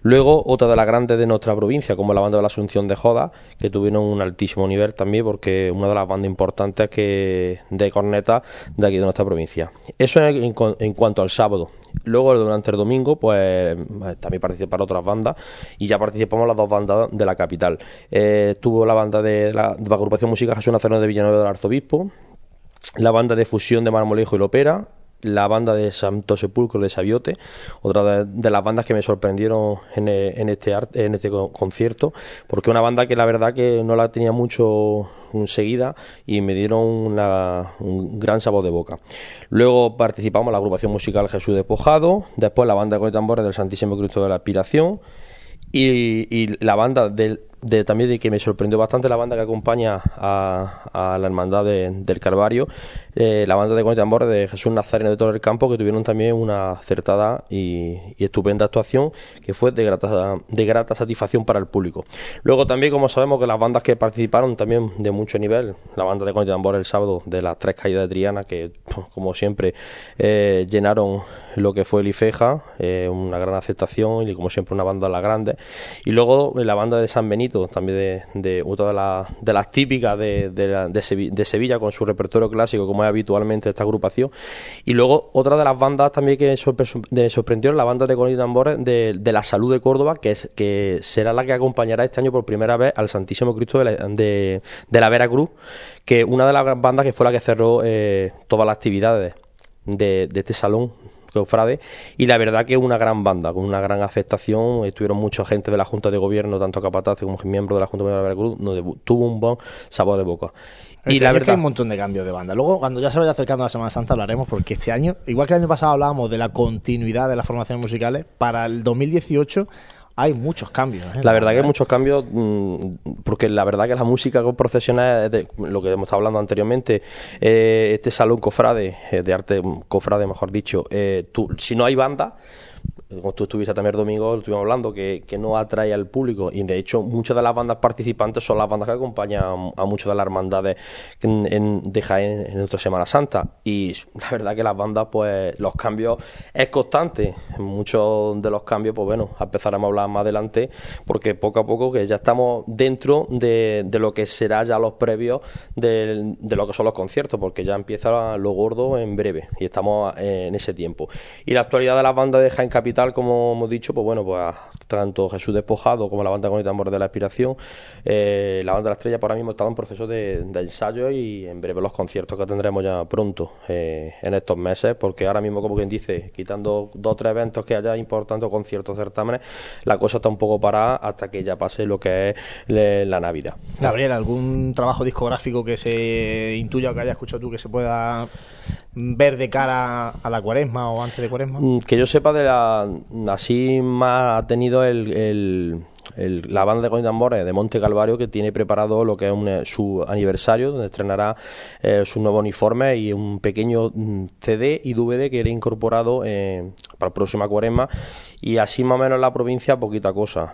Luego, otra de las grandes de nuestra provincia, como la banda de la Asunción de Joda, que tuvieron un altísimo nivel también, porque una de las bandas importantes que de corneta de aquí de nuestra provincia. Eso en, en cuanto al sábado. Luego, durante el domingo, pues eh, también participaron otras bandas y ya participamos las dos bandas de la capital. Eh, tuvo la banda de la, agrupación musical Jesús Nazareno de Villanueva del Arzobispo, la banda de fusión de Marmolejo y Lopera, la banda de Santo Sepulcro de Sabiote, otra de, las bandas que me sorprendieron en, este en este co- concierto, porque una banda que la verdad que no la tenía mucho seguida y me dieron un gran sabor de boca. Luego participamos en la agrupación musical Jesús Despojado, después la banda de tambores del Santísimo Cristo de la Aspiración y la banda del de, también de que me sorprendió bastante la banda que acompaña a, a la hermandad de- del Calvario, eh, la banda de Con y Tambores de Jesús Nazareno de todo el campo, que tuvieron también una acertada y, estupenda actuación que fue de grata, de grata satisfacción para el público. Luego también, como sabemos que las bandas que participaron también de mucho nivel, la banda de Con y Tambores el sábado de las tres caídas de Triana, que como siempre eh, llenaron lo que fue el IFEJA, eh, una gran aceptación y como siempre una banda de las grandes. Y luego eh, la banda de San Benito, también de, de otra de, de las típicas de, de, la- de Sevi- de Sevilla con su repertorio clásico, como es habitualmente esta agrupación. Y luego otra de las bandas también que sorpre- sorprendió, la banda de Con y Tambores de, la Salud de Córdoba, que, será la que acompañará este año por primera vez al Santísimo Cristo de la, de la Veracruz, que una de las bandas que fue la que cerró eh, todas las actividades de, de este salón cofrade y la verdad que una gran banda con una gran aceptación. Estuvieron mucha gente de la Junta de Gobierno tanto capataces como miembros de la Junta de Gobierno de Veracruz donde tuvo un buen sabor de boca. Y Este la es que verdad hay un montón de cambios de banda. Luego, cuando ya se vaya acercando la Semana Santa, hablaremos, porque este año, igual que el año pasado hablábamos de la continuidad de las formaciones musicales, para el 2018 hay muchos cambios. ¿eh? La verdad que hay muchos cambios, mm, porque la verdad que la música profesional, es de, lo que hemos estado hablando anteriormente, eh, este salón cofrade, eh, de arte cofrade, mejor dicho, eh, tú- si no hay banda, como tú estuviste también el domingo, estuvimos hablando, que, que no atrae al público. Y de hecho, muchas de las bandas participantes son las bandas que acompañan a muchas de las hermandades en, en- de Jaén en nuestra Semana Santa. Y la verdad que las bandas, pues los cambios es constante. Muchos de los cambios, pues bueno, empezaremos a hablar más adelante, porque poco a poco que ya estamos dentro de, de lo que será ya los previos del- de, lo que son los conciertos, porque ya empieza lo gordo en breve y estamos en ese tiempo. Y la actualidad de las bandas de Jaén Capital, como hemos dicho, pues bueno, pues tanto Jesús Despojado como la banda con el tambor de la Aspiración, eh, la banda la Estrella, por ahora mismo está en proceso de, de ensayo y en breve los conciertos que tendremos ya pronto eh, en estos meses, porque ahora mismo, como quien dice, quitando dos o tres eventos que haya importantes, conciertos, certámenes, la cosa está un poco parada hasta que ya pase lo que es le- la Navidad. Gabriel, ¿algún trabajo discográfico que se intuya o que haya escuchado tú que se pueda ver de cara a la cuaresma o antes de cuaresma? Mm, Que yo sepa de la así más ha tenido el, el- el- la banda de Coin Tambores de Monte Calvario que tiene preparado lo que es un, eh, su aniversario donde estrenará eh, su nuevo uniforme y un pequeño mm, CD y DVD que irá incorporado eh, para la próxima cuaresma y así más o menos en la provincia poquita cosa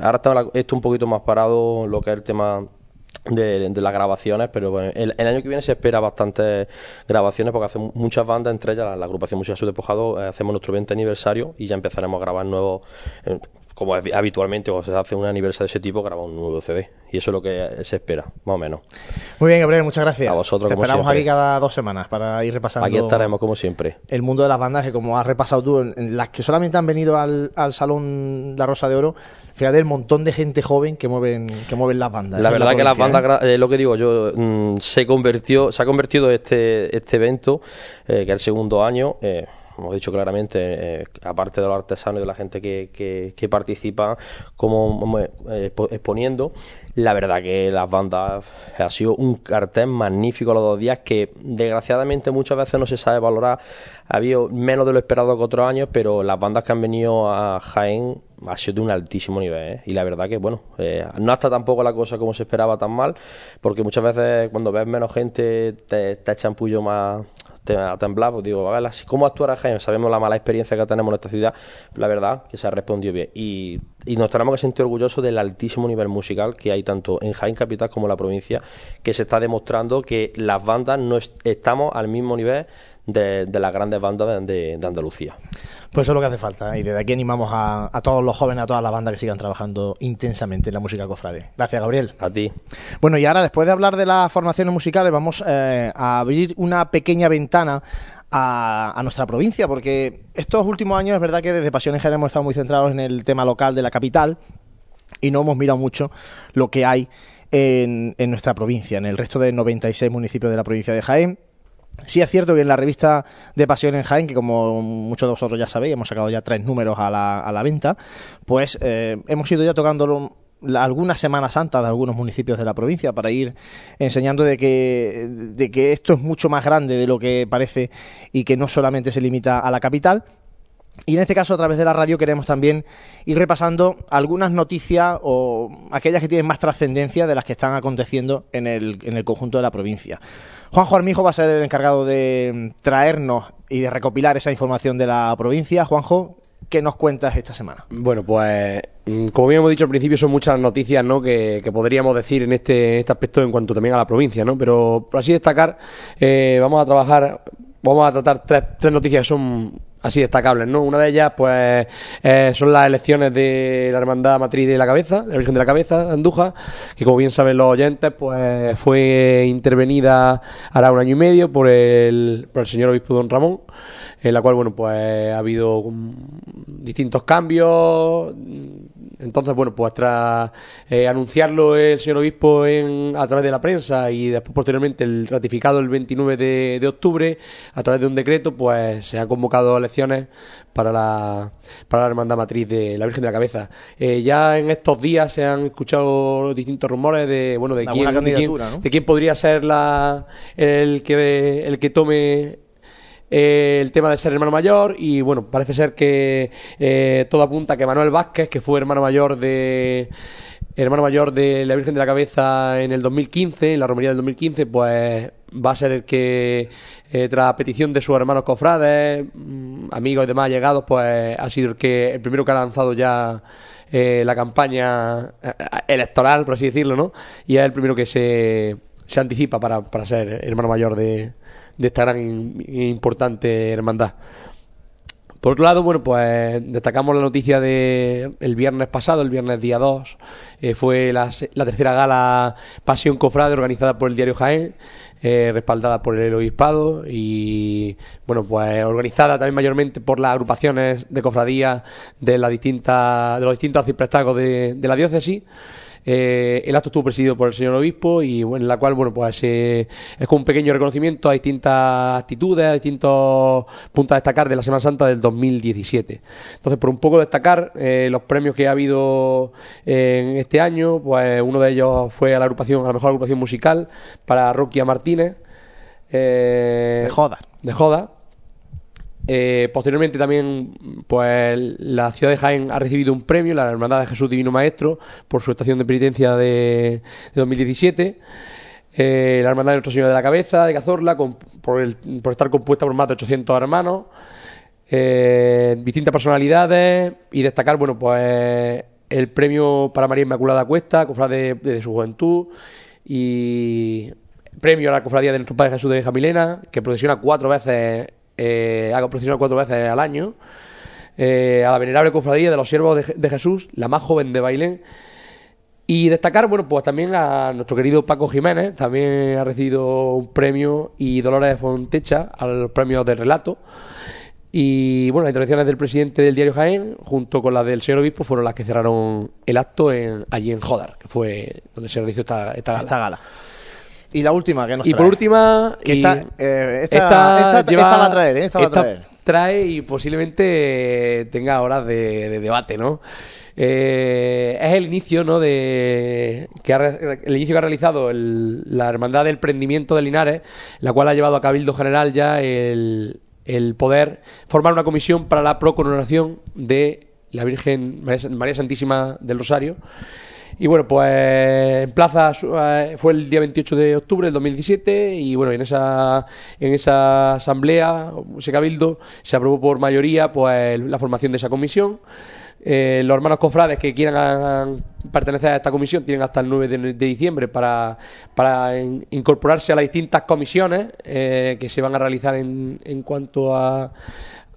ahora está esto un poquito más parado lo que es el tema de, de las grabaciones, pero bueno, el, el año que viene se espera bastantes grabaciones porque hacemos muchas bandas, entre ellas la, la agrupación Música Sur Despojado, eh, hacemos nuestro 20 aniversario y ya empezaremos a grabar nuevos, eh, como es habitualmente cuando se hace un aniversario de ese tipo, grabamos un nuevo CD y eso es lo que se espera, más o menos. Muy bien, Gabriel, muchas gracias. A vosotros, Te como esperamos siempre. aquí cada dos semanas para ir repasando Aquí estaremos como siempre. el mundo de las bandas que como has repasado tú, en, en las que solamente han venido al, al Salón La Rosa de Oro, fíjate el montón de gente joven que mueven, que mueven las bandas. La en verdad que las bandas, ¿eh? eh, lo que digo yo, mm, se convirtió, se ha convertido este, este evento, eh, que es el segundo año, eh, hemos dicho claramente, eh, aparte de los artesanos y de la gente que, que, que participa como eh, expo- exponiendo, la verdad que las bandas ha sido un cartel magnífico los dos días que desgraciadamente muchas veces no se sabe valorar. Ha habido menos de lo esperado que otros años, pero las bandas que han venido a Jaén ha sido de un altísimo nivel. ¿eh? Y la verdad que, bueno, eh, no está tampoco la cosa como se esperaba tan mal, porque muchas veces cuando ves menos gente te, te echan pullo más a temblar, pues digo, a ver, ¿cómo actuar a Jaén? Sabemos la mala experiencia que tenemos en esta ciudad, la verdad que se ha respondido bien. Y, y nos tenemos que sentir orgullosos del altísimo nivel musical que hay tanto en Jaén Capital como en la provincia, que se está demostrando que las bandas no est- estamos al mismo nivel de, de las grandes bandas de- de Andalucía. Pues eso es lo que hace falta. ¿eh? Y desde aquí animamos a, a todos los jóvenes, a todas las bandas que sigan trabajando intensamente en la música cofrade. Gracias, Gabriel. A ti. Bueno, y ahora, después de hablar de las formaciones musicales, vamos eh, a abrir una pequeña ventana a, a nuestra provincia, porque estos últimos años es verdad que desde Pasión en Jaén hemos estado muy centrados en el tema local de la capital y no hemos mirado mucho lo que hay en, en nuestra provincia, en el resto de 96 municipios de la provincia de Jaén. Sí es cierto que en la revista de Pasión en Jaén, que como muchos de vosotros ya sabéis, hemos sacado ya tres números a la, a la venta, pues eh, hemos ido ya tocando lo- la- algunas Semanas Santas de algunos municipios de la provincia para ir enseñando de que, de que esto es mucho más grande de lo que parece y que no solamente se limita a la capital. Y en este caso, a través de la radio, queremos también ir repasando algunas noticias o aquellas que tienen más trascendencia de las que están aconteciendo en el, en el conjunto de la provincia. Juanjo Armijo va a ser el encargado de traernos y de recopilar esa información de la provincia. Juanjo, ¿qué nos cuentas esta semana? Bueno, pues mm, como bien hemos dicho al principio, son muchas noticias ¿no? que, que podríamos decir en este, este aspecto en cuanto también a la provincia, ¿no? Pero por así destacar, eh, vamos a trabajar, vamos a tratar tres, tres noticias que son así destacables, ¿no? Una de ellas, pues, eh, son las elecciones de la Hermandad Matriz de la Cabeza, la Virgen de la Cabeza, de Andújar, que como bien saben los oyentes, pues fue intervenida hará un año y medio por el, por el señor obispo don Ramón, en la cual, bueno, pues ha habido distintos cambios. Entonces, bueno, pues tras eh, anunciarlo el señor obispo en, a través de la prensa y después posteriormente el ratificado el 29 de, de octubre a través de un decreto, pues se han convocado elecciones para la, para la hermandad matriz de la Virgen de la Cabeza. Eh, ya en estos días se han escuchado distintos rumores de, bueno, de quién, de quién, candidatura, ¿no? de quién podría ser la, el que el que tome eh, el tema de ser hermano mayor y bueno, parece ser que eh, todo apunta que Manuel Vázquez, que fue hermano mayor de hermano mayor de la Virgen de la Cabeza en el 2015, en la romería del 2015, pues va a ser el que eh, tras petición de sus hermanos cofrades, mm, amigos y demás allegados, pues ha sido el que el primero que ha lanzado ya eh, la campaña eh, electoral, por así decirlo, ¿no? Y es el primero que se, se anticipa para, para ser hermano mayor de, de esta gran e importante hermandad. Por otro lado, bueno, pues destacamos la noticia de el viernes pasado, el viernes día 2, eh, fue la, la tercera gala Pasión Cofrade organizada por el diario Jaén, eh, respaldada por el Obispado y, bueno, pues organizada también mayormente por las agrupaciones de cofradías de, las distintas, de los distintos arciprestazgos de, de la diócesis. Eh, el acto estuvo presidido por el señor obispo y bueno, en la cual bueno pues eh, es como un pequeño reconocimiento a distintas actitudes, a distintos puntos a destacar de la Semana Santa del 2017. Entonces, por un poco destacar eh, los premios que ha habido en este año, pues uno de ellos fue a la agrupación, a la mejor agrupación musical para Roquia Martínez. eh, De joda. de joda. Eh, posteriormente también, pues la ciudad de Jaén ha recibido un premio, la Hermandad de Jesús Divino Maestro, por su estación de penitencia de, de 2017. Eh, la Hermandad de Nuestra Señora de la Cabeza, de Cazorla, por, estar compuesta por más de 800 hermanos. Eh, distintas personalidades y destacar, bueno, pues el premio para María Inmaculada Cuesta, cofrade de, de su juventud, y premio a la cofradía de nuestro Padre Jesús de Jamilena, que procesiona cuatro veces, eh, ha procesionado cuatro veces al año, eh, a la venerable cofradía de los siervos de, Je- de Jesús, la más joven de Bailén, y destacar, bueno, pues también a nuestro querido Paco Jiménez, también ha recibido un premio, y Dolores Fontecha, a los premios de relato. Y bueno, las intervenciones del presidente del diario Jaén, junto con las del señor obispo, fueron las que cerraron el acto en, allí en Jodar, que fue donde se realizó esta gala. Esta gala. Y la última que nos y por última, Que y- esta, eh, esta, esta esta- lleva- esta va a traer, ¿eh? Esta va a traer. trae y posiblemente tenga horas de, de debate, ¿no? Eh, es el inicio, ¿no? De que ha el inicio que ha realizado el- la hermandad del prendimiento de Linares, la cual ha llevado a Cabildo General ya el, el poder formar una comisión para la procoronación de la Virgen María, María Santísima del Rosario. Y bueno, pues en plaza eh, fue el día 28 de octubre del 2017 y bueno, en esa en esa asamblea, ese cabildo, se aprobó por mayoría pues la formación de esa comisión. Eh, los hermanos cofrades que quieran pertenecer a esta comisión tienen hasta el 9 de, diciembre para, para in- incorporarse a las distintas comisiones eh, que se van a realizar en, en cuanto a,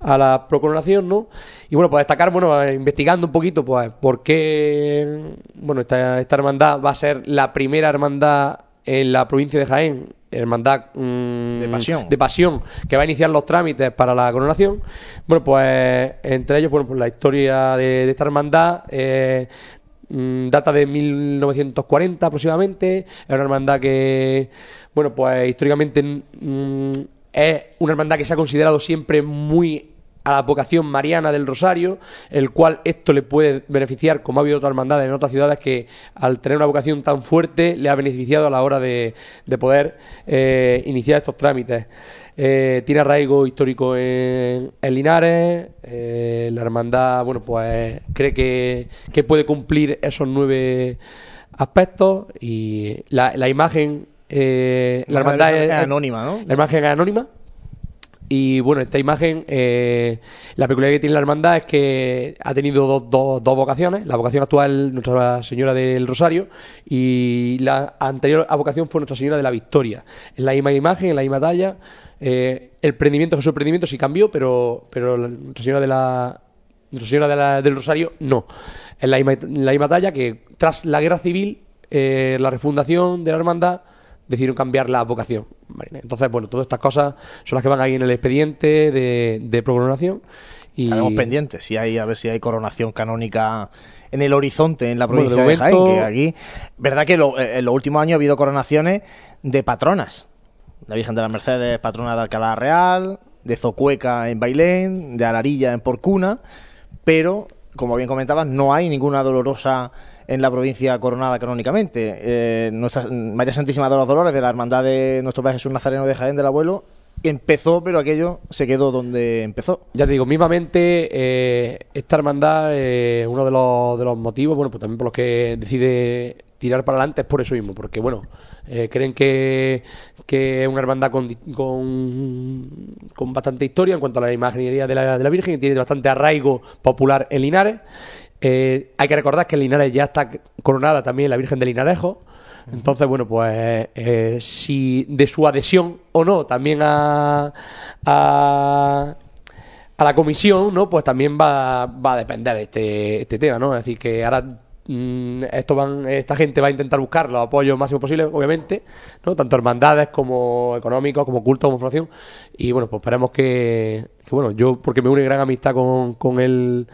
a la procoronación, ¿no? Y bueno, pues destacar, bueno, investigando un poquito, pues, por qué, bueno, esta, esta hermandad va a ser la primera hermandad en la provincia de Jaén, hermandad mm, De pasión. de pasión, que va a iniciar los trámites para la coronación. Bueno, pues, entre ellos, bueno, pues la historia de, de esta hermandad, eh, mm, data de 1940 aproximadamente. Es una hermandad que, bueno, pues históricamente mm, es una hermandad que se ha considerado siempre muy a la vocación mariana del Rosario, el cual esto le puede beneficiar, como ha habido otras hermandades en otras ciudades que al tener una vocación tan fuerte le ha beneficiado a la hora de, de poder eh, iniciar estos trámites. Eh, tiene arraigo histórico en, en Linares, eh, la hermandad, bueno, pues cree que, que puede cumplir esos nueve aspectos y la, la imagen, eh, la La hermandad es es, anónima, ¿no? La imagen es anónima. Y bueno, esta imagen, eh, la peculiaridad que tiene la hermandad es que ha tenido dos, dos, vocaciones. La vocación actual, Nuestra Señora del Rosario, y la anterior vocación fue Nuestra Señora de la Victoria. En la misma imagen, en la misma talla. eh, el prendimiento, Jesús prendimiento sí cambió, pero, pero la Nuestra Señora de la, Nuestra Señora de la- del Rosario no. En la misma, en la misma talla que tras la guerra civil, eh, la refundación de la hermandad decidieron cambiar la vocación. Entonces, bueno, todas estas cosas son las que van ahí en el expediente de, de procoronación. Y Estaremos pendientes si hay, a ver si hay coronación canónica en el horizonte en la Bueno, provincia de de, Jaén, que aquí, verdad que lo- eh, en los últimos años ha habido coronaciones de patronas. La Virgen de las Mercedes, patrona de Alcalá Real, de Zocueca en Bailén, de Alarilla en Porcuna, pero, como bien comentabas, no hay ninguna dolorosa en la provincia coronada canónicamente. Eh, nuestra María Santísima de los Dolores, de la Hermandad de Nuestro Padre Jesús Nazareno de Jaén del Abuelo, empezó, pero aquello se quedó donde empezó. Ya te digo, mismamente, eh, esta hermandad, eh, uno de los, motivos, bueno, pues también por los que decide tirar para adelante es por eso mismo, porque, bueno, eh, creen que, que es una hermandad con, con, con bastante historia en cuanto a la imaginería de la, de la Virgen, y tiene bastante arraigo popular en Linares. Eh, hay que recordar que en Linares ya está coronada también la Virgen de Linarejo. Entonces, bueno, pues eh, si de su adhesión o no también a, a, a la comisión, ¿no? Pues también va, va a depender este, este tema, ¿no? Es decir, que ahora mm, esto van, esta gente va a intentar buscar los apoyos máximos posibles, obviamente, ¿no? Tanto hermandades como económicos, como culto, como formación. Y bueno, pues esperemos que, que, bueno, yo, porque me une gran amistad con, con el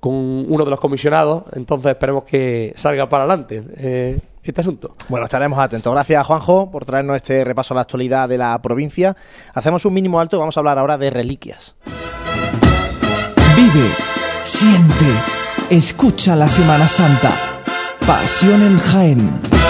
con uno de los comisionados, entonces esperemos que salga para adelante eh, este asunto. Bueno, estaremos atentos. Gracias, Juanjo, por traernos este repaso a la actualidad de la provincia. Hacemos un mínimo alto y vamos a hablar ahora de reliquias. Vive, siente, escucha la Semana Santa. Pasión en Jaén.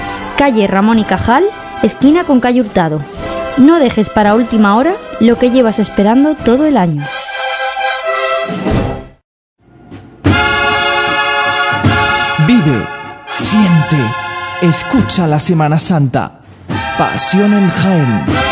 calle Ramón y Cajal, esquina con calle Hurtado. No dejes para última hora lo que llevas esperando todo el año. Vive, siente, escucha la Semana Santa. Pasión en Jaén.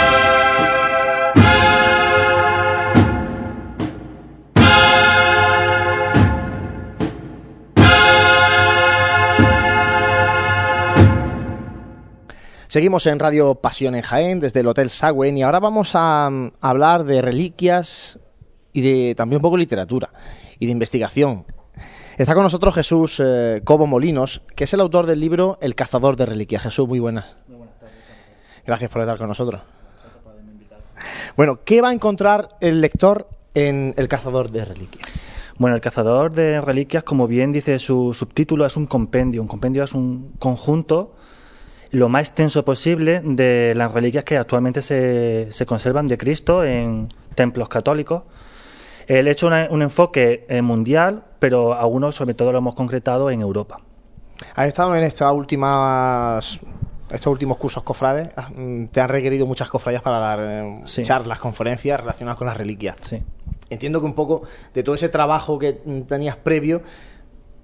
Seguimos en Radio Pasión en Jaén desde el Hotel Sagüen y ahora vamos a, mm, hablar de reliquias y de también un poco de literatura y de investigación. Está con nosotros Jesús eh, Cobo Molinos, que es el autor del libro El cazador de reliquias. Jesús, muy buenas. Gracias por estar con nosotros. Bueno, ¿qué va a encontrar el lector en El cazador de reliquias? Bueno, el cazador de reliquias, como bien dice su subtítulo, es un compendio. Un compendio es un conjunto lo más extenso posible de las reliquias que actualmente se, se conservan de Cristo en templos católicos. Él ha hecho una- un enfoque eh, mundial, pero algunos sobre todo lo hemos concretado en Europa. ¿Has estado en estas últimas estos últimos cursos cofrades? Ah, mm, Te han requerido muchas cofradías para dar eh, Sí. charlas, conferencias relacionadas con las reliquias. Sí. Entiendo que un poco de todo ese trabajo que mm, tenías previo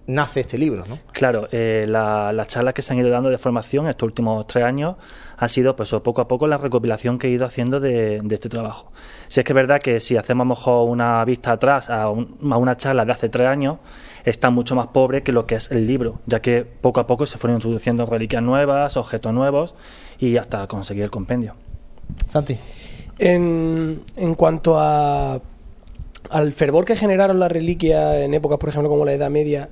nace este libro, ¿no? Claro, eh, la- las charlas que se han ido dando de formación estos últimos tres años ha sido pues poco a poco la recopilación que he ido haciendo de, de este trabajo. Si es que es verdad que si hacemos a lo mejor una vista atrás a, un- a una charla de hace tres años, está mucho más pobre que lo que es el libro, ya que poco a poco se fueron introduciendo reliquias nuevas, objetos nuevos y hasta conseguir el compendio. Santi. En, en cuanto a, al fervor que generaron las reliquias en épocas, por ejemplo, como la Edad Media,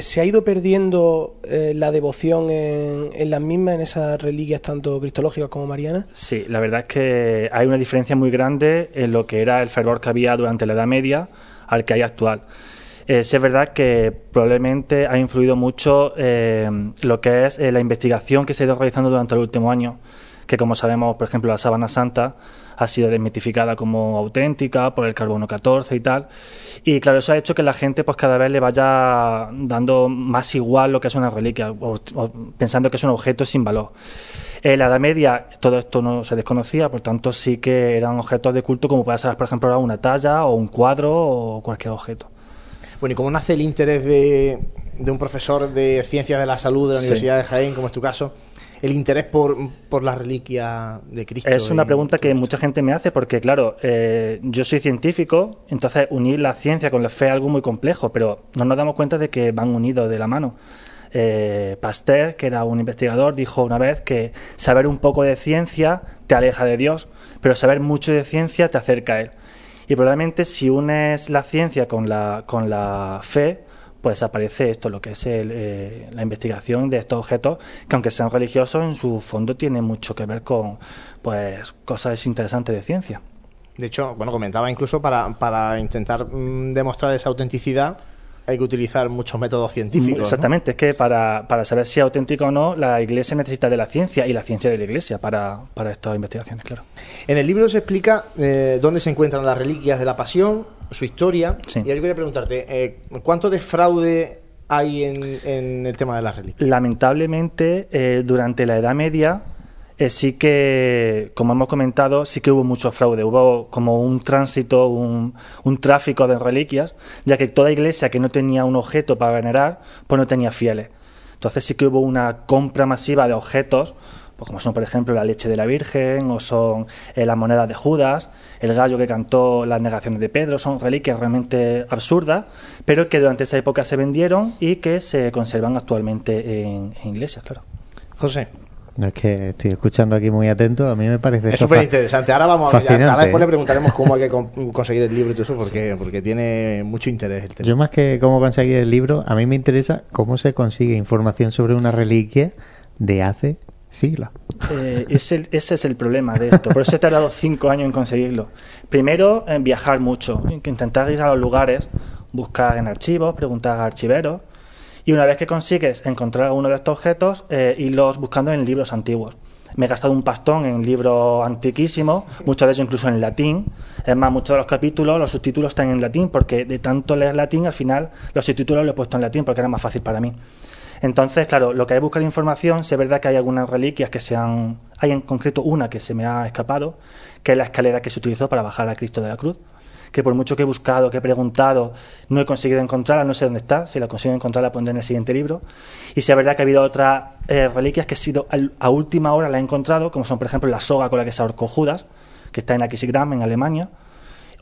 ¿se ha ido perdiendo eh, la devoción en, en las mismas, en esas reliquias tanto cristológicas como marianas? Sí, la verdad es que hay una diferencia muy grande en lo que era el fervor que había durante la Edad Media al que hay actual. Eh, es verdad que probablemente ha influido mucho eh, lo que es eh, la investigación que se ha ido realizando durante el último año, que como sabemos, por ejemplo, la sábana santa ha sido desmitificada como auténtica por el carbono 14 y tal. Y claro, eso ha hecho que la gente pues cada vez le vaya dando más igual lo que es una reliquia, o- o pensando que es un objeto sin valor. En la Edad Media todo esto no se desconocía, por tanto sí que eran objetos de culto como puede ser, por ejemplo, ahora una talla o un cuadro o cualquier objeto. Bueno, ¿y cómo nace el interés de, de un profesor de Ciencias de la Salud de la Sí. Universidad de Jaén, como es tu caso, el interés por, por la reliquia de Cristo? Es una pregunta que mucha gente me hace porque, claro, eh, yo soy científico, entonces unir la ciencia con la fe es algo muy complejo, pero no nos damos cuenta de que van unidos de la mano. Eh, Pasteur, que era un investigador, dijo una vez que saber un poco de ciencia te aleja de Dios, pero saber mucho de ciencia te acerca a Él. Y probablemente si unes la ciencia con la, con la fe, pues aparece esto, lo que es el, eh, la investigación de estos objetos, que aunque sean religiosos, en su fondo tienen mucho que ver con pues cosas interesantes de ciencia. De hecho, bueno, comentaba incluso para, para intentar mm, demostrar esa autenticidad hay que utilizar muchos métodos científicos. ¿no? Exactamente, es que para, para saber si es auténtico o no, la Iglesia necesita de la ciencia y la ciencia de la Iglesia para, para estas investigaciones, claro. En el libro se explica eh, dónde se encuentran las reliquias de la pasión, su historia. Sí. Y yo quería preguntarte, eh, ¿cuánto de fraude hay en, en el tema de las reliquias? Lamentablemente, eh, durante la Edad Media, eh, sí que, como hemos comentado, sí que hubo mucho fraude. Hubo como un tránsito, un, tráfico de reliquias, ya que toda iglesia que no tenía un objeto para venerar, pues no tenía fieles. Entonces sí que hubo una compra masiva de objetos, pues como son por ejemplo la leche de la Virgen o son eh, las monedas de Judas, el gallo que cantó las negaciones de Pedro, son reliquias realmente absurdas, pero que durante esa época se vendieron y que se conservan actualmente en, en iglesias, claro. José. No es que estoy escuchando aquí muy atento, a mí me parece Es esto súper interesante. Ahora vamos a fascinante. ahora después le preguntaremos cómo hay que con- conseguir el libro y todo eso, porque, porque tiene mucho interés el tema. Yo más que cómo conseguir el libro, a mí me interesa cómo se consigue información sobre una reliquia de hace siglos. Eh, ese, ese es el problema de esto. Por eso he tardado cinco años en conseguirlo. Primero, en viajar mucho, en que intentar ir a los lugares, buscar en archivos, preguntar a archiveros. Y una vez que consigues encontrar uno de estos objetos, eh, irlos buscando en libros antiguos. Me he gastado un pastón en libros antiquísimos, muchas veces incluso en latín. Es más, muchos de los capítulos, los subtítulos están en latín, porque de tanto leer latín, al final los subtítulos los he puesto en latín porque era más fácil para mí. Entonces, claro, lo que hay que buscar información, si es verdad que hay algunas reliquias que se han... Hay en concreto una que se me ha escapado, que es la escalera que se utilizó para bajar a Cristo de la cruz, que por mucho que he buscado, que he preguntado, no he conseguido encontrarla, no sé dónde está, si la consigo encontrar la pondré en el siguiente libro. Y si es verdad que ha habido otras eh, reliquias que he sido a última hora la he encontrado, como son por ejemplo la soga con la que se ahorcó Judas, que está en Aquisigram, en Alemania,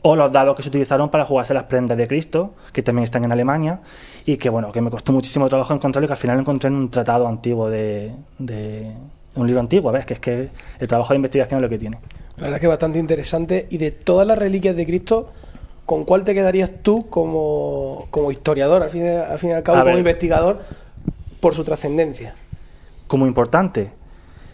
o los dados que se utilizaron para jugarse las prendas de Cristo, que también están en Alemania, y que bueno, que me costó muchísimo trabajo encontrarlo y que al final lo encontré en un tratado antiguo de, de un libro antiguo, ¿ves? Que es que el trabajo de investigación es lo que tiene. La verdad es que es bastante interesante. Y de todas las reliquias de Cristo, ¿con cuál te quedarías tú como, como historiador, al fin, al fin y al cabo, A como ver. investigador, por su trascendencia? como importante.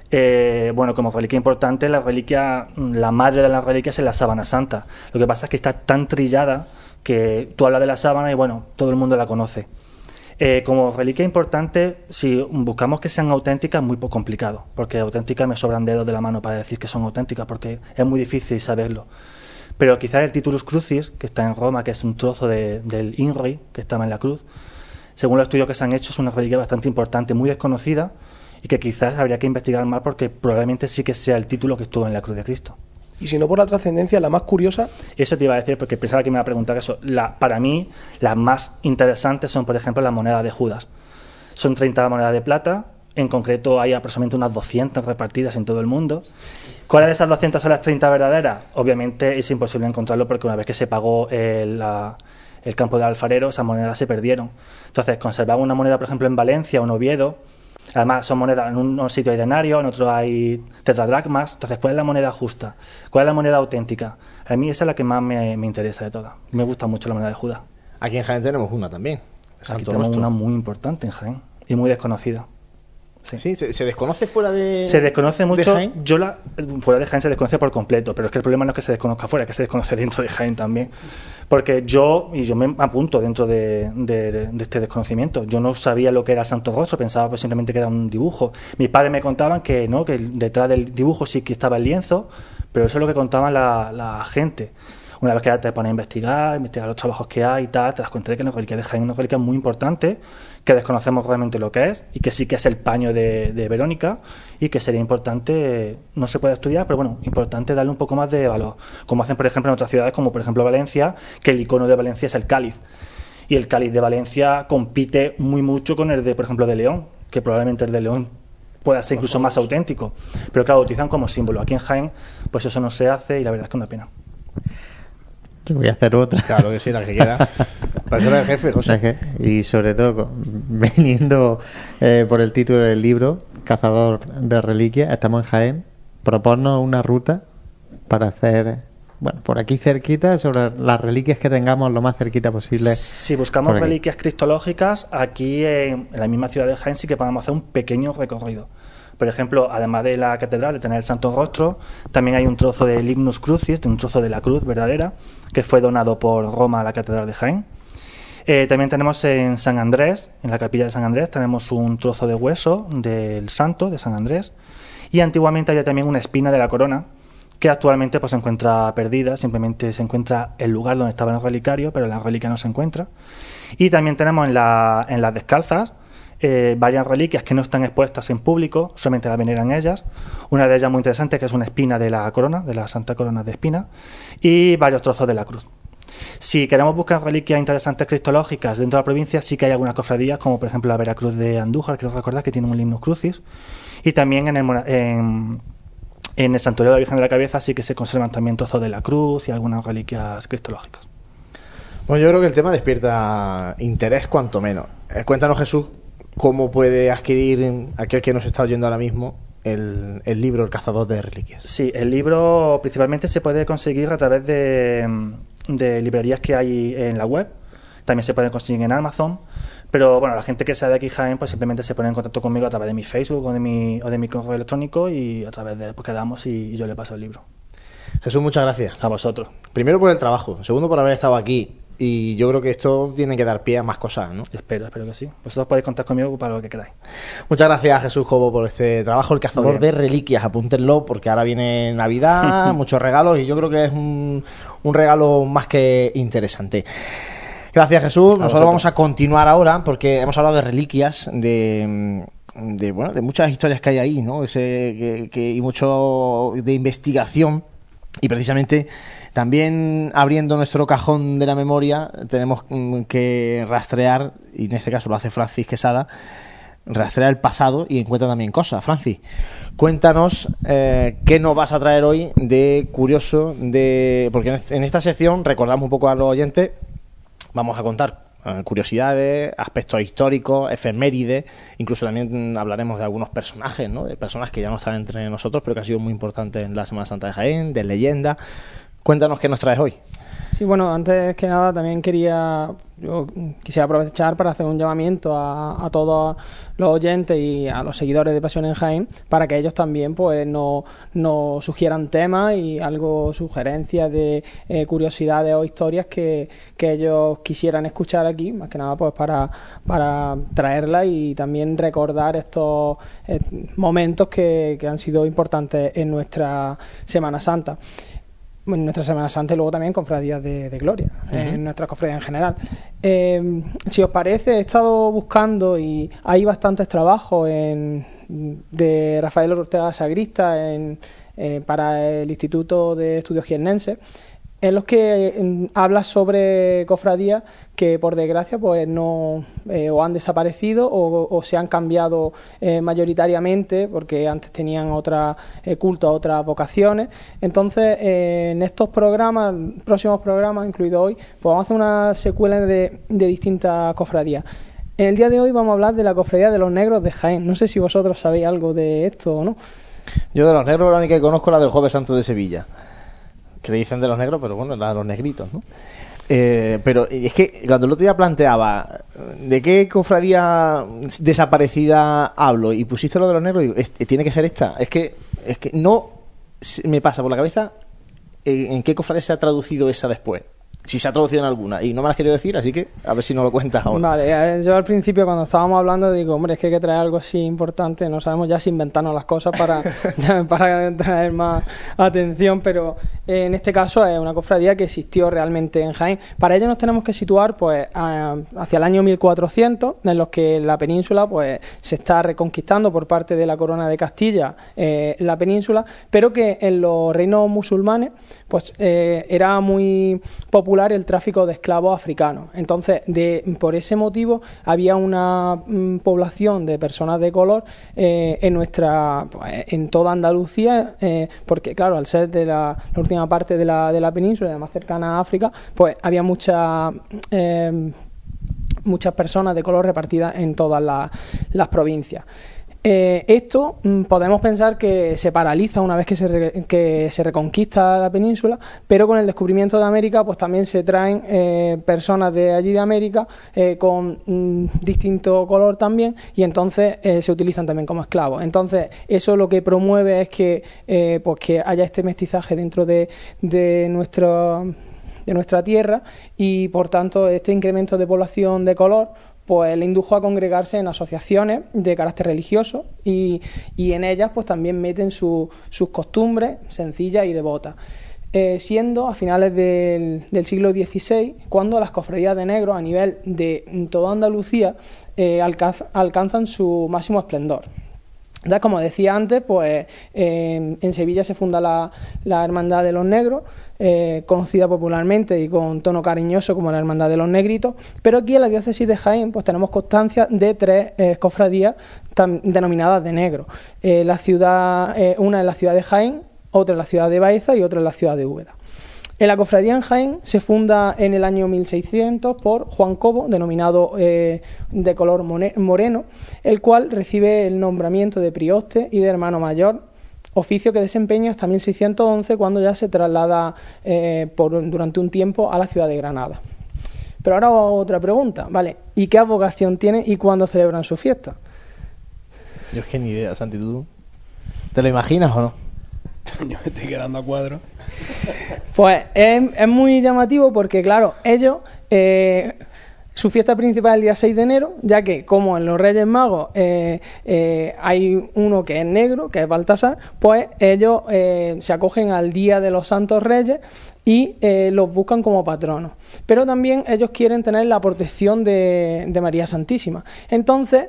Eh, bueno, como reliquia importante, la reliquia, la madre de las reliquias es la sábana santa. Lo que pasa es que está tan trillada que tú hablas de la sábana y bueno, todo el mundo la conoce. Eh, como reliquia importante, si buscamos que sean auténticas, muy poco complicado, porque auténticas me sobran dedos de la mano para decir que son auténticas, porque es muy difícil saberlo. Pero quizás el Titulus Crucis, que está en Roma, que es un trozo de- del INRI, que estaba en la cruz, según los estudios que se han hecho, es una reliquia bastante importante, muy desconocida, y que quizás habría que investigar más porque probablemente sí que sea el título que estuvo en la cruz de Cristo. Y si no por la trascendencia, la más curiosa, Eso te iba a decir porque pensaba que me iba a preguntar eso. La, para mí, las más interesantes son, por ejemplo, las monedas de Judas. Son 30 monedas de plata, en concreto hay aproximadamente unas 200 repartidas en todo el mundo. ¿Cuáles de esas 200 son las 30 verdaderas? Obviamente es imposible encontrarlo porque una vez que se pagó el, la- el campo de alfarero, esas monedas se perdieron. Entonces, conservaba una moneda, por ejemplo, en Valencia o en Oviedo. Además, son monedas, en un sitio hay denario, en otro hay tetradracmas. Entonces, ¿cuál es la moneda justa? ¿Cuál es la moneda auténtica? A mí esa es la que más me, me interesa de todas. Me gusta mucho la moneda de Judas. Aquí en Jaén tenemos una también. Aquí tenemos una muy importante en Jaén y muy desconocida. Sí, se, se desconoce fuera de. Se desconoce de mucho. Jaén. Yo la fuera de Jaén se desconoce por completo, pero es que el problema no es que se desconozca fuera, es que se desconoce dentro de Jaén también. Porque yo, y yo me apunto dentro de, de- de este desconocimiento, yo no sabía lo que era Santo Rostro, pensaba pues simplemente que era un dibujo. Mis padres me contaban que no, que detrás del dibujo sí que estaba el lienzo, pero eso es lo que contaban la, la gente. Una vez que ya te pones a investigar, investigar los trabajos que hay y tal, te das cuenta de que la reliquia de Jaén es una reliquia muy importante, que desconocemos realmente lo que es, y que sí que es el paño de, de Verónica, y que sería importante, no se puede estudiar, pero bueno, importante darle un poco más de valor. Como hacen, por ejemplo, en otras ciudades, como por ejemplo Valencia, que el icono de Valencia es el cáliz. Y el cáliz de Valencia compite muy mucho con el de, por ejemplo, de León, que probablemente el de León pueda ser incluso más auténtico. Pero claro, lo utilizan como símbolo. Aquí en Jaén, pues eso no se hace y la verdad es que es una pena. Yo voy a hacer otra. Claro que sí, la que queda. Para eso era el jefe, José. Y sobre todo, veniendo eh, por el título del libro, Cazador de Reliquias, estamos en Jaén. Proponnos una ruta para hacer, bueno, por aquí cerquita, sobre las reliquias que tengamos lo más cerquita posible. Si buscamos reliquias cristológicas, aquí en, en la misma ciudad de Jaén sí que podemos hacer un pequeño recorrido. Por ejemplo, además de la catedral, de tener el Santo Rostro, también hay un trozo del Lignus Crucis, un trozo de la cruz verdadera, que fue donado por Roma a la catedral de Jaén. Eh, también tenemos en San Andrés, en la capilla de San Andrés, tenemos un trozo de hueso del santo de San Andrés. Y antiguamente había también una espina de la corona, que actualmente pues, se encuentra perdida, simplemente se encuentra el lugar donde estaba el relicario, pero la reliquia no se encuentra. Y también tenemos en las descalzas eh, varias reliquias que no están expuestas en público, solamente las veneran ellas. Una de ellas muy interesante, que es una espina de la corona, de la Santa Corona de Espina, y varios trozos de la cruz. Si queremos buscar reliquias interesantes cristológicas dentro de la provincia, sí que hay algunas cofradías, como por ejemplo la Veracruz de Andújar, creo recordar que tiene un Limnus Crucis. Y también en el, en el Santuario de la Virgen de la Cabeza sí que se conservan también trozos de la cruz y algunas reliquias cristológicas. Bueno, yo creo que el tema despierta interés cuanto menos. Eh, cuéntanos, Jesús, cómo puede adquirir aquel que nos está oyendo ahora mismo el, el, libro El cazador de reliquias. Sí, el libro principalmente se puede conseguir a través de, de librerías que hay en la web. También se puede conseguir en Amazon. Pero bueno, la gente que sea de aquí Jaén, pues simplemente se pone en contacto conmigo a través de mi Facebook o de mi, o de mi correo electrónico y a través de pues quedamos y, y yo le paso el libro. Jesús, muchas gracias. A vosotros. Primero por el trabajo, segundo por haber estado aquí. Y yo creo que esto tiene que dar pie a más cosas, ¿no? Espero, espero que sí. Vosotros podéis contar conmigo para lo que queráis. Muchas gracias, Jesús Cobo, por este trabajo. El cazador de reliquias, apúntenlo, porque ahora viene Navidad, muchos regalos, y yo creo que es un, un regalo más que interesante. Gracias, Jesús. Nosotros vamos a continuar ahora, porque hemos hablado de reliquias, de de bueno de muchas historias que hay ahí no Ese, que, que, y mucho de investigación y precisamente también abriendo nuestro cajón de la memoria tenemos que rastrear y en este caso lo hace Francis Quesada rastrear el pasado y encuentra también cosas Francis cuéntanos eh, qué nos vas a traer hoy de curioso de porque en esta sección recordamos un poco a los oyentes vamos a contar curiosidades, aspectos históricos, efemérides, incluso también hablaremos de algunos personajes, ¿no? de personas que ya no están entre nosotros, pero que han sido muy importantes en la Semana Santa de Jaén, de leyenda. Cuéntanos qué nos traes hoy. Sí, bueno, antes que nada también quería, yo quisiera aprovechar para hacer un llamamiento a, todos los oyentes y a los seguidores de Pasión en Jaén para que ellos también pues nos no sugieran temas y algo, sugerencias de eh, curiosidades o historias que, que, ellos quisieran escuchar aquí, más que nada pues para, para traerlas y también recordar estos eh, momentos que han sido importantes en nuestra Semana Santa en nuestra Semana Santa y luego también cofradías de, de gloria, uh -huh. en nuestras cofradías en general. Eh, si os parece, he estado buscando y hay bastantes trabajos en, de Rafael Ortega Sagrista en, eh, para el Instituto de Estudios Jiennenses en los que eh, habla sobre cofradías que por desgracia pues no eh, o han desaparecido o, o se han cambiado eh, mayoritariamente porque antes tenían otra eh, culto otras vocaciones. Entonces en estos programas próximos programas incluido hoy pues vamos a hacer una secuela de, de distintas cofradías. En el día de hoy vamos a hablar de la cofradía de los negros de Jaén. No sé si vosotros sabéis algo de esto o no. Yo de los negros la única que conozco es la del Jueves Santo de Sevilla que le dicen de los negros, pero bueno, la de los negritos, ¿no? Eh, pero es que cuando el otro día planteaba de qué cofradía desaparecida hablo y pusiste lo de los negros, digo, es, tiene que ser esta. Es que, es que no me pasa por la cabeza en qué cofradía se ha traducido esa después si se ha traducido en alguna y no me las querido decir, así que a ver si no lo cuentas ahora. Vale, yo al principio cuando estábamos hablando digo, hombre, es que hay que traer algo así importante, no sabemos ya si inventarnos las cosas para, para traer más atención, pero en este caso es una cofradía que existió realmente en Jaén. Para ello nos tenemos que situar pues hacia el año 1400, en los que la península pues se está reconquistando por parte de la corona de Castilla eh, la península, pero que en los reinos musulmanes pues eh, era muy popular el tráfico de esclavos africanos. Entonces, de, por ese motivo, había una mm, población de personas de color eh, en nuestra, pues, en toda Andalucía, eh, porque claro, al ser de la, última parte de la, de la península, más cercana a África, pues había mucha eh, muchas personas de color repartidas en todas la, las provincias. Eh, esto mmm, podemos pensar que se paraliza una vez que se, reconquista la península, pero con el descubrimiento de América, pues también se traen eh, personas de allí de América eh, con mmm, distinto color también y entonces eh, se utilizan también como esclavos. Entonces eso lo que promueve es que, eh, pues que haya este mestizaje dentro de, de nuestro de nuestra tierra y por tanto este incremento de población de color pues le indujo a congregarse en asociaciones de carácter religioso y, y en ellas pues también meten su, sus costumbres sencillas y devotas. Eh, siendo a finales del, del, siglo XVI cuando las cofradías de negros a nivel de toda Andalucía eh, alcanz, alcanzan su máximo esplendor. Ya como decía antes, pues eh, en Sevilla se funda la, la Hermandad de los Negros, eh, conocida popularmente y con tono cariñoso como la Hermandad de los Negritos, pero aquí en la diócesis de Jaén pues tenemos constancia de tres eh, cofradías denominadas de negro. Eh, la ciudad, una en la ciudad de Jaén, otra en la ciudad de Baeza y otra en la ciudad de Úbeda. En la cofradía en Jaén se funda en el año 1600 por Juan Cobo, denominado eh, de color moreno, el cual recibe el nombramiento de prioste y de hermano mayor, oficio que desempeña hasta 1611 cuando ya se traslada eh, durante un tiempo a la ciudad de Granada. Pero ahora otra pregunta, ¿vale? ¿Y qué vocación tiene y cuándo celebran su fiesta? Yo es que ni idea, Santi, ¿tú te lo imaginas o no? Yo me estoy quedando a cuadro. Pues es, muy llamativo porque, claro, ellos, eh, su fiesta principal es el día 6 de enero, ya que como en los Reyes Magos eh, eh, hay uno que es negro, que es Baltasar, pues ellos se acogen al Día de los Santos Reyes y los buscan como patronos. Pero también ellos quieren tener la protección de, María Santísima. Entonces,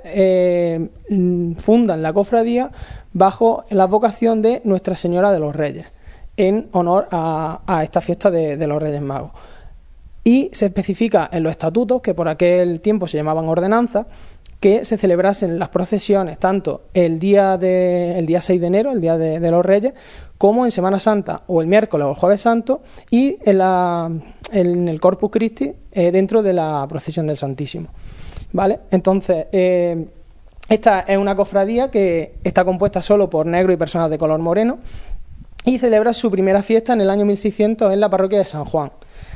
mm, fundan la cofradía bajo la vocación de Nuestra Señora de los Reyes en honor a, esta fiesta de, los Reyes Magos. Y se especifica en los estatutos, que por aquel tiempo se llamaban ordenanzas, que se celebrasen las procesiones tanto el día, de, día 6 de enero, el día de, de los Reyes, como en Semana Santa o el miércoles o el jueves santo y en, la, en el Corpus Christi eh, dentro de la procesión del Santísimo. ¿Vale? Entonces, eh, esta es una cofradía que está compuesta solo por negro y personas de color moreno y celebra su primera fiesta en el año 1600 en la parroquia de San Juan,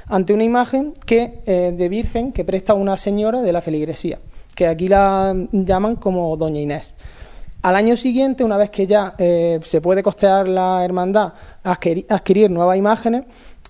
ante una imagen que, eh, de Virgen que presta una señora de la feligresía, que aquí la llaman como Doña Inés. Al año siguiente, una vez que ya eh, se puede costear la hermandad, adquirir, adquirir nuevas imágenes,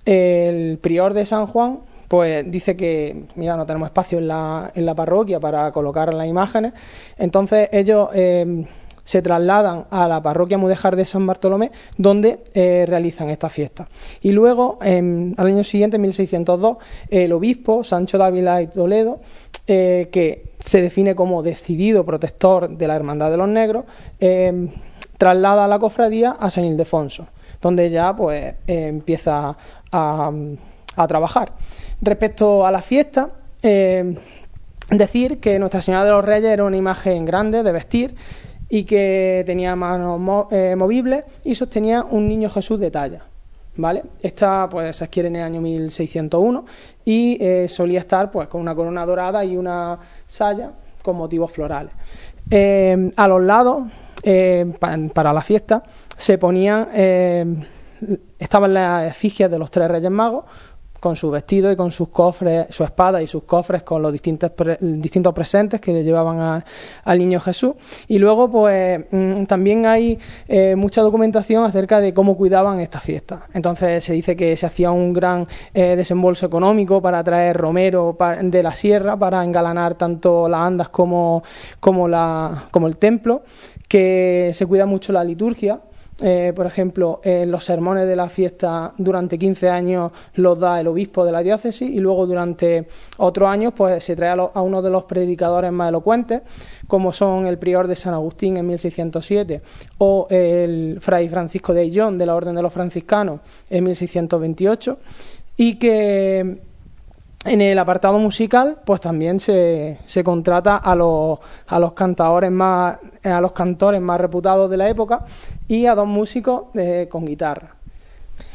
el prior de San Juan pues dice que, mira, no tenemos espacio en la, en la parroquia para colocar las imágenes, entonces ellos eh, se trasladan a la parroquia Mudejar de San Bartolomé, donde eh, realizan esta fiesta. Y luego, en- al año siguiente, en 1602, el obispo Sancho Dávila y Toledo, eh, que se define como decidido protector de la Hermandad de los Negros, eh, traslada a la cofradía a San Ildefonso, donde ya pues empieza a, a trabajar. Respecto a la fiesta, eh, decir que Nuestra Señora de los Reyes era una imagen grande de vestir y que tenía manos eh, movibles y sostenía un niño Jesús de talla. ¿Vale? Esta pues se adquiere en el año 1601 y eh, solía estar pues con una corona dorada y una saya con motivos florales. A los lados, pa- para la fiesta, se ponían, estaban las efigies de los tres Reyes Magos, con su vestido y con sus cofres, su espada y sus cofres con los distintos, distintos presentes que le llevaban al niño Jesús. Y luego, pues mm, también hay eh, mucha documentación acerca de cómo cuidaban esta fiesta. Entonces se dice que se hacía un gran eh, desembolso económico para traer romero de la sierra para engalanar tanto las andas como, como, la, como el templo, que se cuida mucho la liturgia. Eh, por ejemplo, eh, los sermones de la fiesta durante 15 años los da el obispo de la diócesis y luego durante otros años pues se trae a, uno de los predicadores más elocuentes, como son el prior de San Agustín en 1607 o el fray Francisco de Ayllón de la Orden de los Franciscanos en 1628 y que en el apartado musical, pues también se, se contrata a los, a los cantadores más, a los cantores más reputados de la época y a dos músicos eh, con guitarra.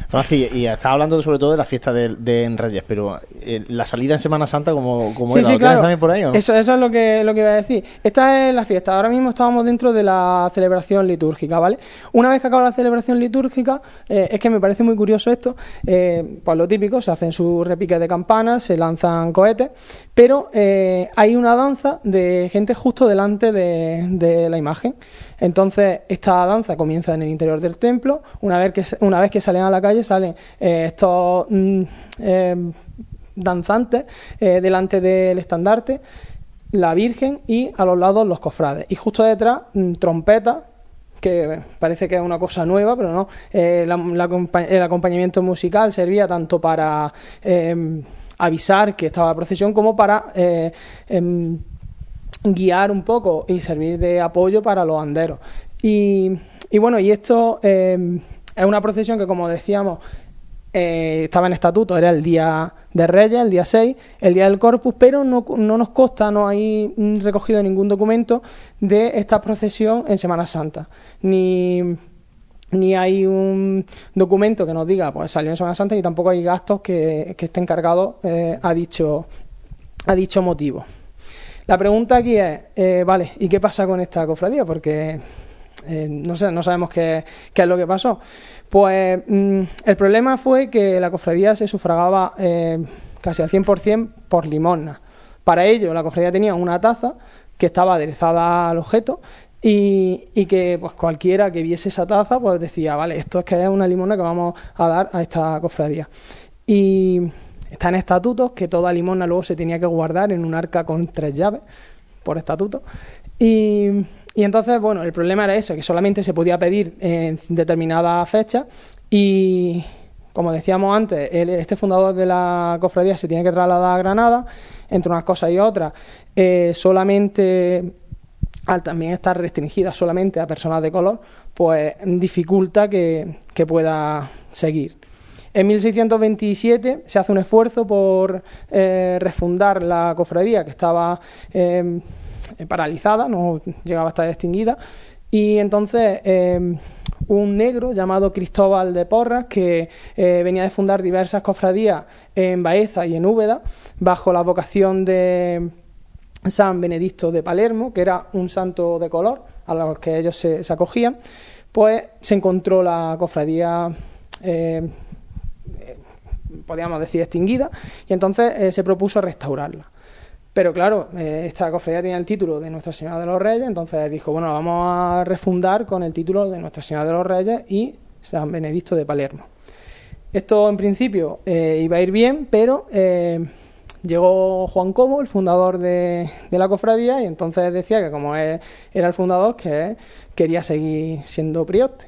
Francis, y estaba hablando sobre todo de la fiesta de, de en Reyes, pero eh, la salida en Semana Santa, como, como Sí, era? sí, ¿Lo tienes claro. también por ahí no? Eso, eso es lo que, lo que iba a decir. Esta es la fiesta. Ahora mismo estábamos dentro de la celebración litúrgica, ¿vale? Una vez que acaba la celebración litúrgica, eh, es que me parece muy curioso esto, eh, pues lo típico, se hacen sus repiques de campanas, se lanzan cohetes, pero eh, hay una danza de gente justo delante de, de la imagen. Entonces, esta danza comienza en el interior del templo. Una vez que, una vez que salen a la calle, salen eh, estos mm, eh, danzantes eh, delante del estandarte, la Virgen y a los lados los cofrades. Y justo detrás, mm, trompetas, que parece que es una cosa nueva, pero no. El acompañamiento musical servía tanto para avisar que estaba la procesión como para em, guiar un poco y servir de apoyo para los anderos. Y, bueno, y esto eh, es una procesión que, como decíamos, eh, estaba en estatuto, era el día de Reyes, el día 6, el día del Corpus, pero no, no nos consta, no hay recogido ningún documento de esta procesión en Semana Santa. Ni, ni hay un documento que nos diga, pues salió en Semana Santa, ni tampoco hay gastos que, que estén cargados eh, a, dicho, a dicho motivo. La pregunta aquí es, eh, vale, ¿y qué pasa con esta cofradía? Porque eh, no, sé, no sabemos qué, es lo que pasó. Pues mm, el problema fue que la cofradía se sufragaba eh, casi al 100% por limosna. Para ello, la cofradía tenía una taza que estaba aderezada al objeto y, y que pues cualquiera que viese esa taza pues decía, vale, esto es que es una limosna que vamos a dar a esta cofradía. Y está en estatutos que toda limosna luego se tenía que guardar en un arca con tres llaves por estatuto. Y, y entonces, bueno, el problema era eso, que solamente se podía pedir en determinada fecha y, como decíamos antes, el- este fundador de la cofradía se tiene que trasladar a Granada, entre unas cosas y otras, eh, solamente al también estar restringida solamente a personas de color, pues dificulta que, que pueda seguir. En 1627 se hace un esfuerzo por eh, refundar la cofradía que estaba eh, paralizada, no llegaba a estar extinguida, y entonces eh, un negro llamado Cristóbal de Porras, que venía de fundar diversas cofradías en Baeza y en Úbeda, bajo la vocación de San Benedicto de Palermo, que era un santo de color a los que ellos se, acogían, pues se encontró la cofradía, podríamos decir, extinguida, y entonces eh, se propuso restaurarla. Pero claro, eh, esta cofradía tenía el título de Nuestra Señora de los Reyes, entonces dijo, bueno, vamos a refundar con el título de Nuestra Señora de los Reyes y San Benedicto de Palermo. Esto en principio eh, iba a ir bien, pero llegó Juan Cobo, el fundador de, la cofradía, y entonces decía que como era el fundador, que quería seguir siendo prioste.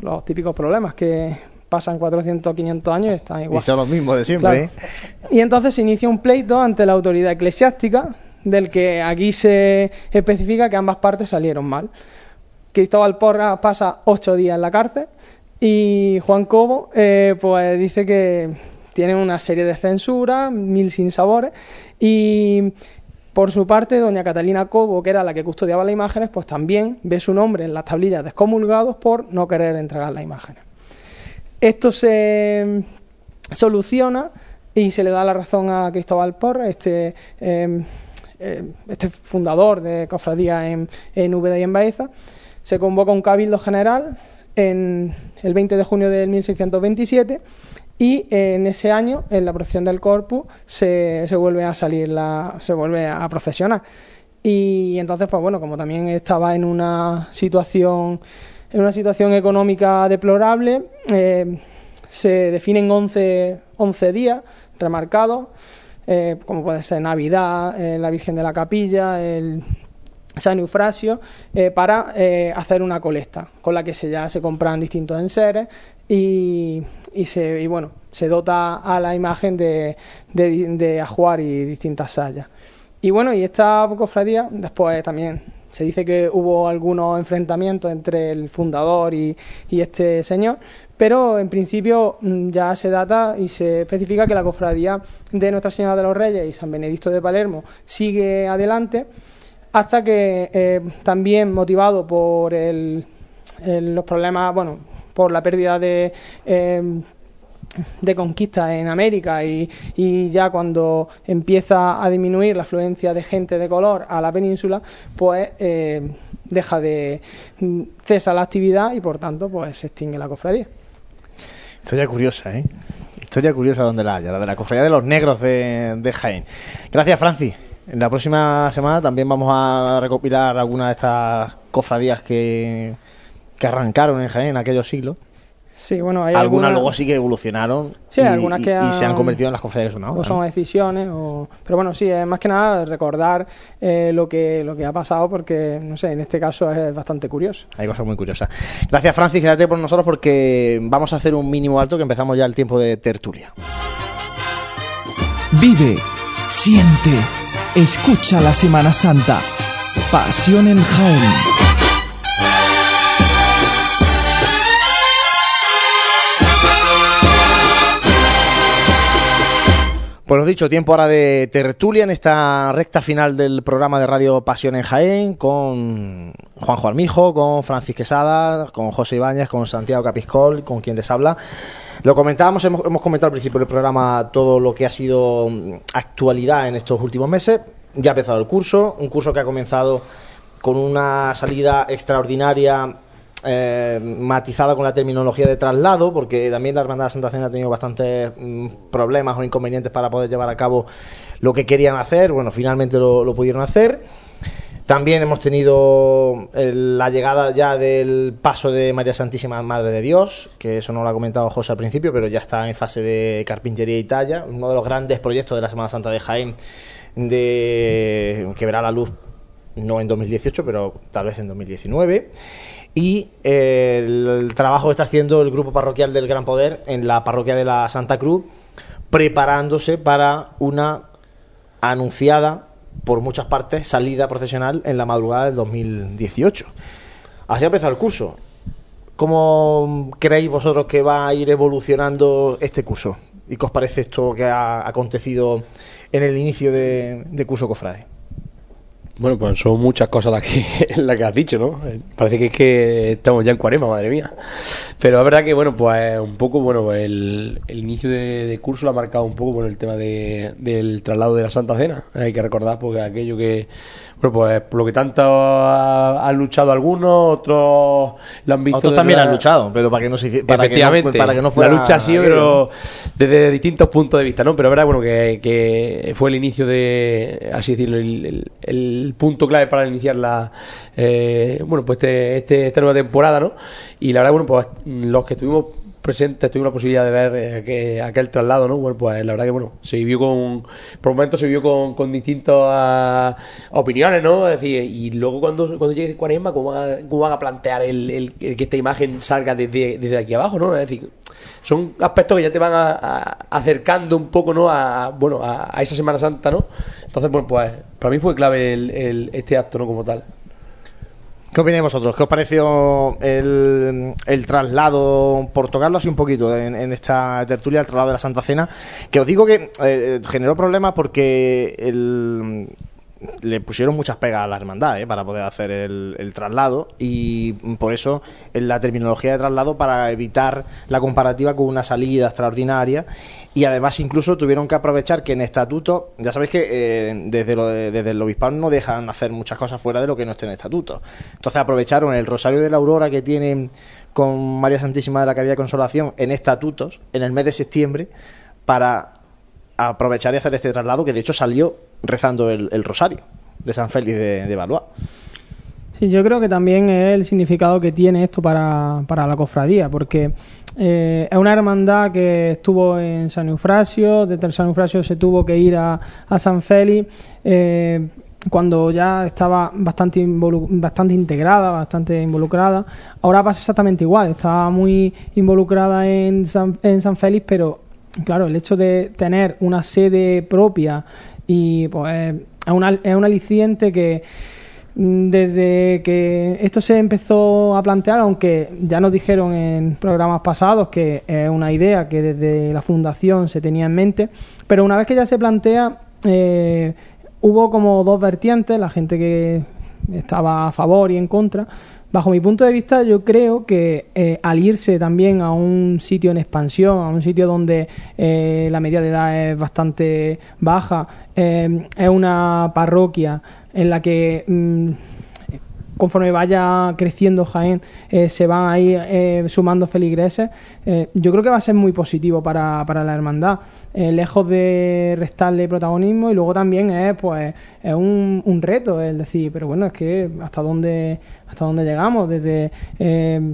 Los típicos problemas que pasan 400, 500 años y están igual. Y son los mismos de siempre, Claro. ¿eh? Y entonces se inicia un pleito ante la autoridad eclesiástica, del que aquí se especifica que ambas partes salieron mal. Cristóbal Porra pasa ocho días en la cárcel y Juan Cobo eh, pues dice que tiene una serie de censuras, mil sinsabores y por su parte doña Catalina Cobo, que era la que custodiaba las imágenes, pues también ve su nombre en las tablillas de excomulgados por no querer entregar las imágenes. Esto se soluciona y se le da la razón a Cristóbal Porra, este, eh, eh, este fundador de cofradía en, en Úbeda y en Baeza. Se convoca un cabildo general en el 20 de junio del 1627 y en ese año, en la procesión del Corpus, se, se vuelve a salir la, se vuelve a procesionar. Y entonces, pues bueno, como también estaba en una situación, en una situación económica deplorable, eh, se definen 11, 11 días remarcados, eh, como puede ser Navidad, eh, la Virgen de la Capilla, el San Eufrasio, para hacer una colecta, con la que se ya se compran distintos enseres y, y se, y bueno, se dota a la imagen de, de, de ajuar y distintas sayas. Y bueno, y esta cofradía después también se dice que hubo algunos enfrentamientos entre el fundador y, y este señor, pero en principio mm, ya se data y se especifica que la cofradía de Nuestra Señora de los Reyes y San Benedicto de Palermo sigue adelante hasta que eh, también motivado por el, los problemas, bueno, por la pérdida de... eh, de conquista en América y, y ya cuando empieza a disminuir la afluencia de gente de color a la península, pues eh, deja de mm, cesa la actividad y por tanto pues se extingue la cofradía. Historia curiosa, ¿eh? Historia curiosa donde la haya, la de la cofradía de los negros de, de Jaén. Gracias, Francis. En la próxima semana también vamos a recopilar algunas de estas cofradías que, que arrancaron en Jaén en aquellos siglos. Sí, bueno, hay algunas algunas- luego sí que evolucionaron Sí, y, algunas que y- y se han han- convertido en las cofradías que son ahora. o son ¿no? decisiones o pero bueno sí es más que nada recordar eh, lo que lo que ha pasado porque no sé en este caso es bastante curioso Hay cosas muy curiosas. Gracias, Francis. Quédate por nosotros porque vamos a hacer un mínimo alto que empezamos ya el tiempo de tertulia. Vive, siente, escucha la Semana Santa. Pasión en Jaén. Pues lo dicho, tiempo ahora de tertulia en esta recta final del programa de Radio Pasión en Jaén con Juanjo Armijo, con Francis Quesada, con José Ibáñez, con Santiago Capiscol, con quien les habla. Lo comentábamos, hemos, hemos comentado al principio del programa todo lo que ha sido mm, actualidad en estos últimos meses. Ya ha empezado el curso, un curso que ha comenzado con una salida extraordinaria eh, matizada con la terminología de traslado, porque también la Hermandad de Santa Cena ha tenido bastantes mm, problemas o inconvenientes para poder llevar a cabo lo que querían hacer. Bueno, finalmente lo, pudieron hacer. También hemos tenido el- la llegada ya del paso de María Santísima Madre de Dios, que eso no lo ha comentado José al principio, pero ya está en fase de carpintería y talla, uno de los grandes proyectos de la Semana Santa de Jaén, que verá la luz no en 2018, pero tal vez en 2019. Y eh, el, trabajo que está haciendo el grupo parroquial del Gran Poder en la parroquia de la Santa Cruz, preparándose para una anunciada por muchas partes salida procesional en la madrugada del 2018. Así ha empezado el curso. ¿Cómo creéis vosotros que va a ir evolucionando este curso? ¿Y qué os parece esto que ha acontecido en el inicio de, de curso Cofrade? Bueno, pues son muchas cosas las que, las que has dicho, ¿no? Parece que que estamos ya en cuarema, madre mía. Pero es verdad que, bueno, pues un poco, bueno, el, el inicio de, de curso lo ha marcado un poco con el tema de, del traslado de la Santa Cena. Hay que recordar, porque aquello que, bueno, pues por lo que tanto ha- han luchado algunos, otros lo han visto. Otros también la- han luchado, pero para que no se para que no, para que no fuera la lucha ha sido pero desde distintos puntos de vista, ¿no? Pero es verdad, bueno, que, que fue el inicio de, así decirlo, el, el- el punto clave para iniciar la, eh, bueno, pues este, este- esta nueva temporada, ¿no? Y la verdad, bueno, pues los que estuvimos presentes tuvimos la posibilidad de ver eh, que- aquel traslado, ¿no? Bueno, pues la verdad que, bueno, se vivió con, por momentos se vivió con, con distintas ah, opiniones, ¿no? Es decir, y luego cuando, cuando llegue Cuaresma, ¿cómo van a, plantear el, el- el que esta imagen salga desde, aquí abajo, ¿no? Es decir, son aspectos que ya te van a- acercando un poco, ¿no? A, bueno, a esa Semana Santa, ¿no? Entonces, bueno, pues para mí fue clave el, el- este acto, ¿no? Como tal. ¿Qué opináis vosotros? ¿Qué os pareció el, traslado, por tocarlo así un poquito en, en esta tertulia, el traslado de la Santa Cena? Que os digo que eh, generó problemas porque el- le pusieron muchas pegas a la hermandad eh, para poder hacer el, traslado y por eso en la terminología de traslado para evitar la comparativa con una salida extraordinaria y además incluso tuvieron que aprovechar que en estatuto, ya sabéis que eh, desde, desde el obispado no dejan hacer muchas cosas fuera de lo que no esté en estatuto. Entonces aprovecharon el Rosario de la Aurora que tienen con María Santísima de la Caridad y Consolación en estatutos en el mes de septiembre para aprovechar y hacer este traslado que de hecho salió rezando el, Rosario de San Félix de, de. Sí, yo creo que también es el significado que tiene esto para, para la cofradía, porque eh, es una hermandad que estuvo en San Eufrasio, desde San Eufrasio se tuvo que ir a, San Félix, eh, cuando ya estaba bastante, bastante integrada, bastante involucrada. Ahora pasa exactamente igual, está muy involucrada en San, en San Félix, pero claro, el hecho de tener una sede propia y pues es, una, es un aliciente que mm, desde que esto se empezó a plantear, aunque ya nos dijeron en programas pasados que es una idea que desde la fundación se tenía en mente, pero una vez que ya se plantea, eh, hubo como dos vertientes, la gente que estaba a favor y en contra. Bajo mi punto de vista, yo creo que eh, al irse también a un sitio en expansión, a un sitio donde eh, la media de edad es bastante baja, eh, es una parroquia en la que mm, conforme vaya creciendo Jaén, eh, se van a ir eh, sumando feligreses, yo creo que va a ser muy positivo para, para la hermandad. Eh, lejos de restarle protagonismo y luego también es pues es un, un reto es decir pero bueno es que hasta dónde hasta dónde llegamos desde eh,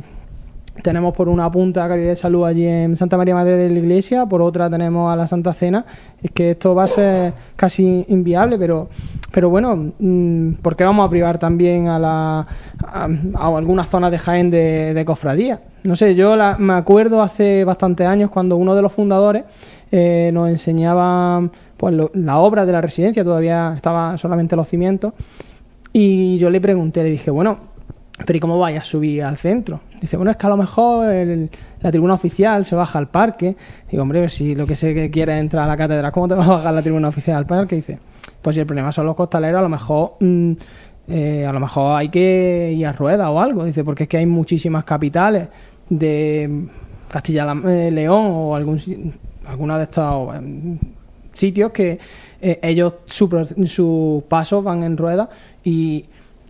tenemos por una punta Caridad de Salud allí en Santa María Madre de la Iglesia, por otra tenemos a la Santa Cena. Es que esto va a ser casi inviable, pero, pero bueno, mm, ¿por qué vamos a privar también a, la, a, a algunas zonas de Jaén de, de cofradía? No sé, yo la- me acuerdo hace bastantes años cuando uno de los fundadores eh, nos enseñaba pues, lo- la obra de la residencia, todavía estaba solamente los cimientos, y yo le pregunté, le dije, bueno, pero ¿y cómo vaya a subir al centro? Dice, bueno, es que a lo mejor el- la tribuna oficial se baja al parque. Digo, hombre, si lo que sé que quiere es entrar a la cátedra, ¿cómo te va a bajar la tribuna oficial al parque? Dice, pues si el problema son los costaleros, a lo mejor... mm, eh, a lo mejor hay que ir a rueda o algo, dice, porque es que hay muchísimas capitales de Castilla-León o algún, alguna de estos eh, sitios que eh, ellos sus pasos van en rueda y,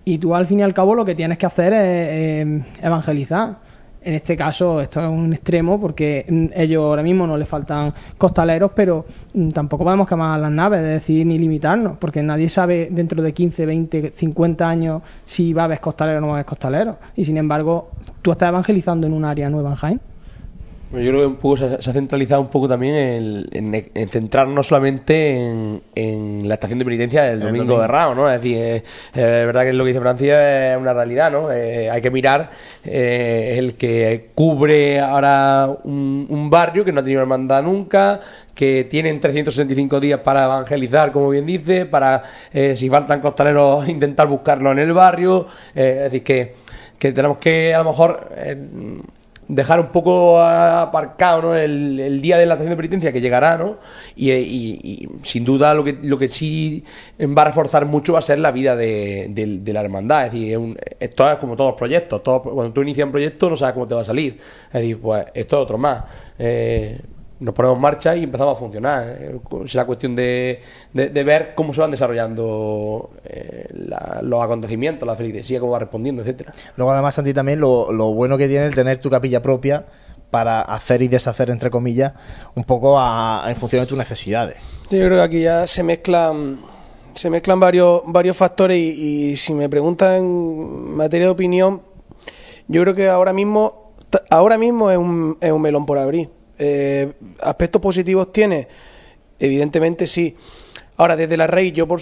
y tú al fin y al cabo lo que tienes que hacer es eh, evangelizar. En este caso esto es un extremo porque ellos ahora mismo no les faltan costaleros, pero mm, tampoco podemos quemar las naves, es decir, ni limitarnos, porque nadie sabe dentro de 15, 20, 50 años si va a haber costalero o no va a haber costalero. Y sin embargo, tú estás evangelizando en un área nueva en. Yo creo que un poco se, ha centralizado un poco también en, en- en centrarnos solamente en, en la estación de penitencia del domingo, domingo. de Ramos, ¿no? Es decir, eh, eh, es verdad que lo que dice Francia es una realidad, ¿no? Eh, hay que mirar eh, el que cubre ahora un, un barrio que no ha tenido hermandad nunca, que tienen 365 días para evangelizar, como bien dice, para, eh, si faltan costaleros, intentar buscarlo en el barrio. eh, es decir, que, que tenemos que a lo mejor... eh, dejar un poco aparcado ¿no? el, el día de la estación de penitencia que llegará, ¿no? Y, y- y sin duda lo que, lo que sí va a reforzar mucho va a ser la vida de, de- de la hermandad. Es decir, es un- esto es como todos los proyectos. Todo- cuando tú inicias un proyecto no sabes cómo te va a salir. Es decir, pues esto es otro más. Eh, nos ponemos en marcha y empezamos a funcionar. Será cuestión de, de- de ver cómo se van desarrollando eh, la- los acontecimientos, la feligresía, cómo va respondiendo, etcétera. Luego, además, Santi, también lo, lo bueno que tiene el tener tu capilla propia para hacer y deshacer, entre comillas, un poco a- en función de tus necesidades. Yo creo que aquí ya se mezclan se mezclan varios varios factores y, y si me preguntan en materia de opinión, yo creo que ahora mismo ahora mismo es un, es un melón por abrir. Eh, aspectos positivos tiene, evidentemente sí. Ahora desde la raíz yo por,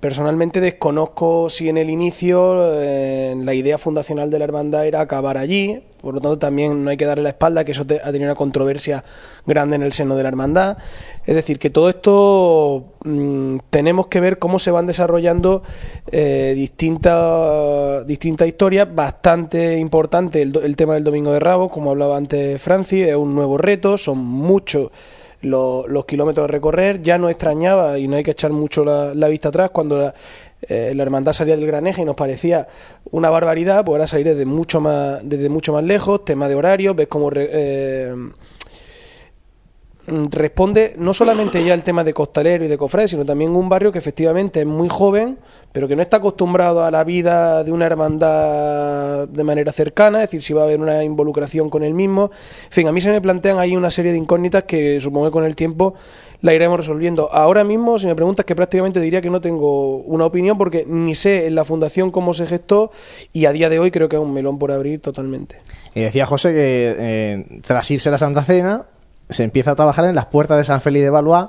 personalmente desconozco si en el inicio eh, la idea fundacional de la hermandad era acabar allí, por lo tanto también no hay que darle la espalda, que eso ha tenido una controversia grande en el seno de la hermandad. Es decir, que todo esto mm, tenemos que ver cómo se van desarrollando eh, distintas distintas historias, bastante importante el, tema del Domingo de Rabo, como hablaba antes Francis, es un nuevo reto, son muchos lo- los kilómetros a recorrer. Ya nos extrañaba, y no hay que echar mucho la, vista atrás, cuando la, eh, la hermandad salía del Graneje y nos parecía una barbaridad, pues ahora salir desde mucho más, desde mucho más lejos, tema de horario, ves cómo re- eh, responde no solamente ya el tema de costalero y de cofrade, sino también un barrio que efectivamente es muy joven, pero que no está acostumbrado a la vida de una hermandad de manera cercana, es decir, si va a haber una involucración con el mismo. En fin, a mí se me plantean ahí una serie de incógnitas que supongo que con el tiempo la iremos resolviendo. Ahora mismo, si me preguntas, que prácticamente diría que no tengo una opinión porque ni sé en la fundación cómo se gestó y a día de hoy creo que es un melón por abrir totalmente. Y decía José que eh, tras irse la Santa Cena se empieza a trabajar en las puertas de San Félix de Valois.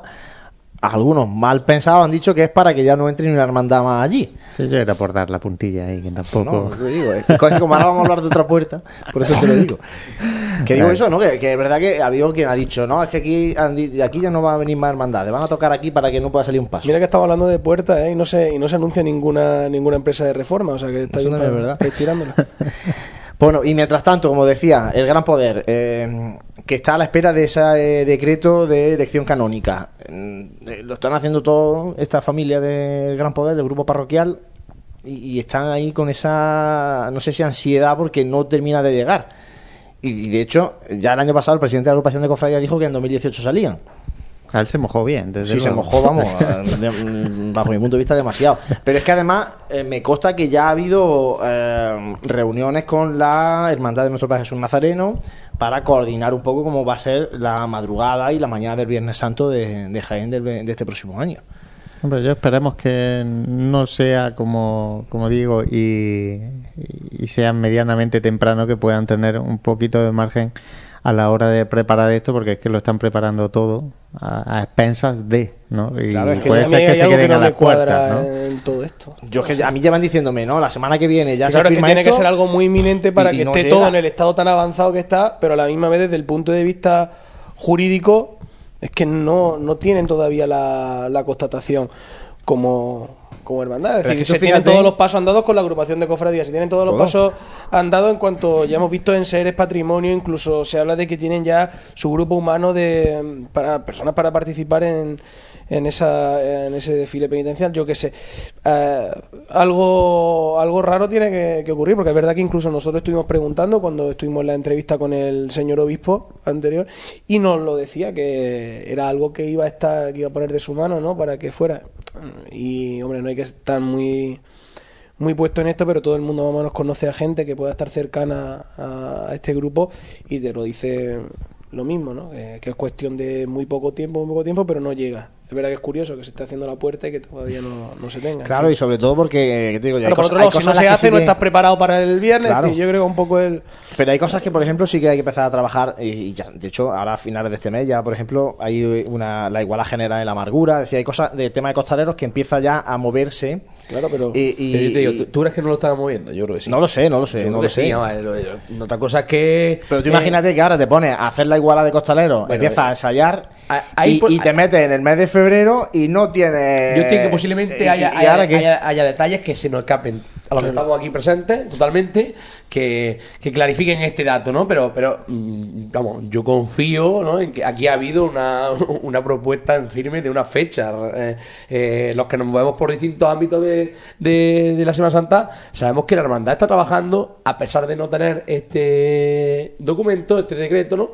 Algunos mal pensados han dicho que es para que ya no entre ni una hermandad más allí. Sí, yo era por dar la puntilla ahí, que tampoco... No, te digo, es que como ahora vamos a hablar de otra puerta, por eso te lo digo. Que digo eso, ¿no? Que, que es verdad que ha habido quien ha dicho, no, es que aquí, han di- aquí ya no va a venir más hermandades, van a tocar aquí para que no pueda salir un paso. Mira que estamos hablando de puertas ¿eh? y, no se, y no se anuncia ninguna ninguna empresa de reforma, o sea que está bien para, es verdad. para ir tirándola. Bueno, y mientras tanto, como decía, el Gran Poder, eh, que está a la espera de ese eh, decreto de elección canónica. Mm, eh, lo están haciendo todo esta familia del Gran Poder, el grupo parroquial, y, y están ahí con esa, no sé si ansiedad porque no termina de llegar. Y, y, de hecho, ya el año pasado el presidente de la agrupación de cofradía dijo que en 2018 salían. A él se mojó bien, desde Sí, se mojó, vamos, bajo mi punto de vista, demasiado. Pero es que además eh, me consta que ya ha habido eh, reuniones con la Hermandad de Nuestro Padre Jesús Nazareno para coordinar un poco cómo va a ser la madrugada y la mañana del Viernes Santo de, de Jaén del- de este próximo año. Hombre, yo esperemos que no sea como, como digo y, y sea medianamente temprano que puedan tener un poquito de margen a la hora de preparar esto porque es que lo están preparando todo a, a expensas de, ¿no? Y Claro, es que puede ser que se queden no a me las cuadra puertas, ¿no? en todo esto. Yo es que a mí llevan diciéndome, no, la semana que viene ya Que se que firma tiene que esto. ser algo muy inminente para y- y que no esté llega. todo en el estado tan avanzado que está, pero a la misma vez desde el punto de vista jurídico es que no, no tienen todavía la, la constatación como, como hermandad. Es Pero decir, que se tienen todos los pasos andados con la agrupación de cofradías, se tienen todos los Todo. pasos andados en cuanto ya hemos visto en Seres Patrimonio, incluso se habla de que tienen ya su grupo humano de para personas para participar en, en esa en ese desfile penitencial, yo qué sé. Eh, algo algo raro tiene que, ocurrir, porque es verdad que incluso nosotros estuvimos preguntando cuando estuvimos en la entrevista con el señor obispo anterior y nos lo decía que era algo que iba a estar que iba a poner de su mano, ¿no? Para que fuera. Y hombre, no hay que estar muy muy puesto en esto, pero todo el mundo más o menos conoce a gente que pueda estar cercana a, este grupo y te lo dice lo mismo, ¿no? Que, que es cuestión de muy poco tiempo, muy poco tiempo, pero no llega. Es verdad que es curioso que se esté haciendo la puerta y que todavía no, no se tenga. Claro, En y sobre todo porque, te digo, ya Pero hay por otro hay lado, si no se hace, sí no estás preparado para el viernes. Claro. decir, yo creo que un poco el... Pero hay cosas que, por ejemplo, sí que hay que empezar a trabajar y y ya, de hecho, ahora a finales de este mes ya, por ejemplo, hay una la igualdad general en la amargura, es decir, hay cosas del tema de costaleros que empieza ya a moverse. Claro, pero... Y, y- Pero yo te digo, y- ¿tú, tú crees que no lo estaba moviendo? Yo creo que sí. no lo sé, no lo sé, Yo creo no que lo sé. sí, vamos, lo- lo- Otra cosa es que. Pero tú eh, imagínate que ahora te pones a hacer la iguala de costaleros, Bueno, empiezas eh, a ensayar a- ahí y, por- y te metes en el mes de febrero y no tienes. Yo entiendo que posiblemente haya, y haya- haya- haya detalles que se nos escapen a los que estamos aquí presentes totalmente, que, que clarifiquen este dato, ¿no? Pero, pero mm, vamos, yo confío ¿no? en que aquí ha habido una, una propuesta en firme de una fecha. Eh, eh, los que nos movemos por distintos ámbitos de, de- de la Semana Santa, sabemos que la hermandad está trabajando, a pesar de no tener este documento, este decreto, ¿no?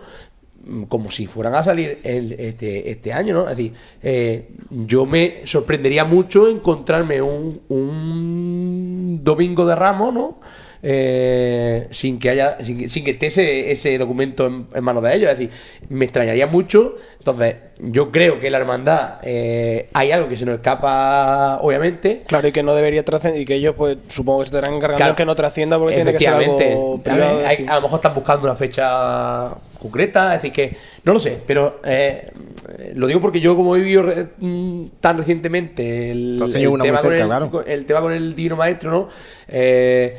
Mm, como si fueran a salir el- este, este año, ¿no? Es decir, eh, yo me sorprendería mucho encontrarme un, un domingo de Ramos, ¿no? Eh, sin que haya sin, que- sin que esté ese, ese documento en, en manos de ellos es decir me extrañaría mucho entonces yo creo que la hermandad eh, hay algo que se nos escapa obviamente Claro, y que no debería trascender, y que ellos, pues, supongo que se estarán encargando Claro. que no trascienda porque tiene que ser algo privado. hay- a lo mejor están buscando una fecha concreta, es decir, que no lo sé, pero eh, lo digo porque yo como he vivido re- mm, tan recientemente el, tema cerca, el, claro. con- el tema con el Divino Maestro, ¿no? Eh,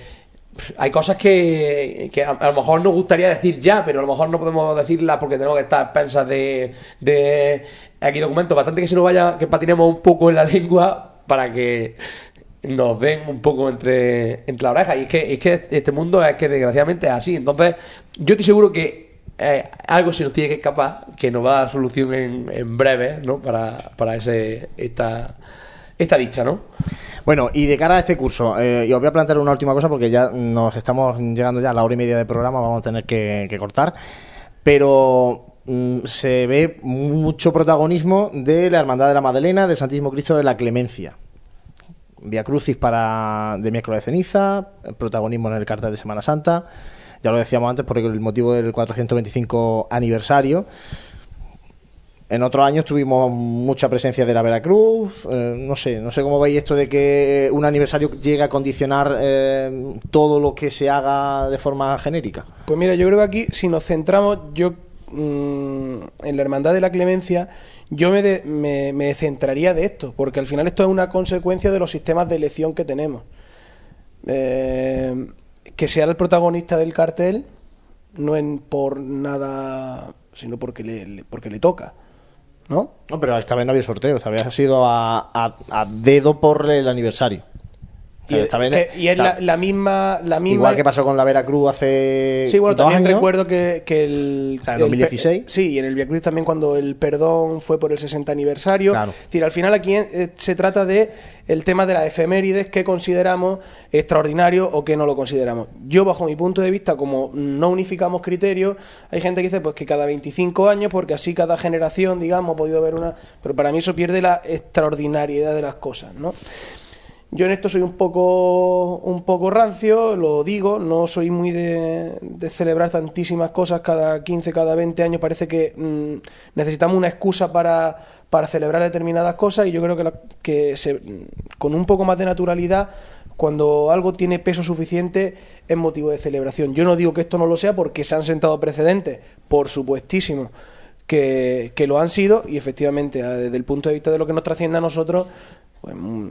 hay cosas que, que a, lo mejor nos gustaría decir ya, pero a lo mejor no podemos decirlas porque tenemos que estar a expensas de, de aquí documentos bastante que se nos vaya, que patinemos un poco en la lengua para que nos den un poco entre, entre la oreja. Y es que, es que este mundo es que desgraciadamente es así. Entonces, yo estoy seguro que eh, algo se nos tiene que escapar, que nos va a dar solución en, en breve, ¿no? Para, para ese, esta, esta dicha, ¿no? Bueno, y de cara a este curso, eh, y os voy a plantear una última cosa porque ya nos estamos llegando ya a la hora y media de programa, vamos a tener que, cortar. Pero mm, se ve mucho protagonismo de la Hermandad de la Madalena, del Santísimo Cristo de la Clemencia. Vía Crucis para de miércoles de ceniza, protagonismo en el cartel de Semana Santa. Ya lo decíamos antes por el motivo del 425 aniversario. En otros años tuvimos mucha presencia de la Veracruz. eh, no sé, no sé cómo veis esto de que un aniversario llegue a condicionar eh, todo lo que se haga de forma genérica. Pues mira, yo creo que aquí, si nos centramos, yo mm, en la Hermandad de la Clemencia, yo me, de- me, me centraría de esto, porque al final esto es una consecuencia de los sistemas de elección que tenemos. Eh, que sea el protagonista del cartel, no en por nada, sino porque le, le- porque le toca. ¿No? No, pero esta vez no había sorteo, esta vez ha sido a, a- a dedo por el aniversario. Sea, Y, esta vez- que- y es la, la misma, la misma. Igual que pasó con la Veracruz hace Sí, bueno, dos también años. recuerdo que, que el. O sea, en el 2016. pe- sí, y en el Via Cruz también cuando el perdón fue por el 60 aniversario. Claro. Es decir, al final aquí eh, se trata de el tema de las efemérides que consideramos extraordinario o que no lo consideramos. Yo, bajo mi punto de vista, como no unificamos criterios, hay gente que dice pues que cada 25 años, porque así cada generación, digamos, ha podido ver una. Pero para mí eso pierde la extraordinariedad de las cosas, ¿no? Yo en esto soy un poco, un poco rancio, lo digo, no soy muy de, celebrar tantísimas cosas cada 15, cada 20 años. Parece que mm, necesitamos una excusa para, para celebrar determinadas cosas y yo creo que, la- que se- con un poco más de naturalidad, cuando algo tiene peso suficiente, es motivo de celebración. Yo no digo que esto no lo sea porque se han sentado precedentes, por supuestísimo que, que lo han sido y efectivamente desde el punto de vista de lo que nos trasciende a nosotros pues, mm,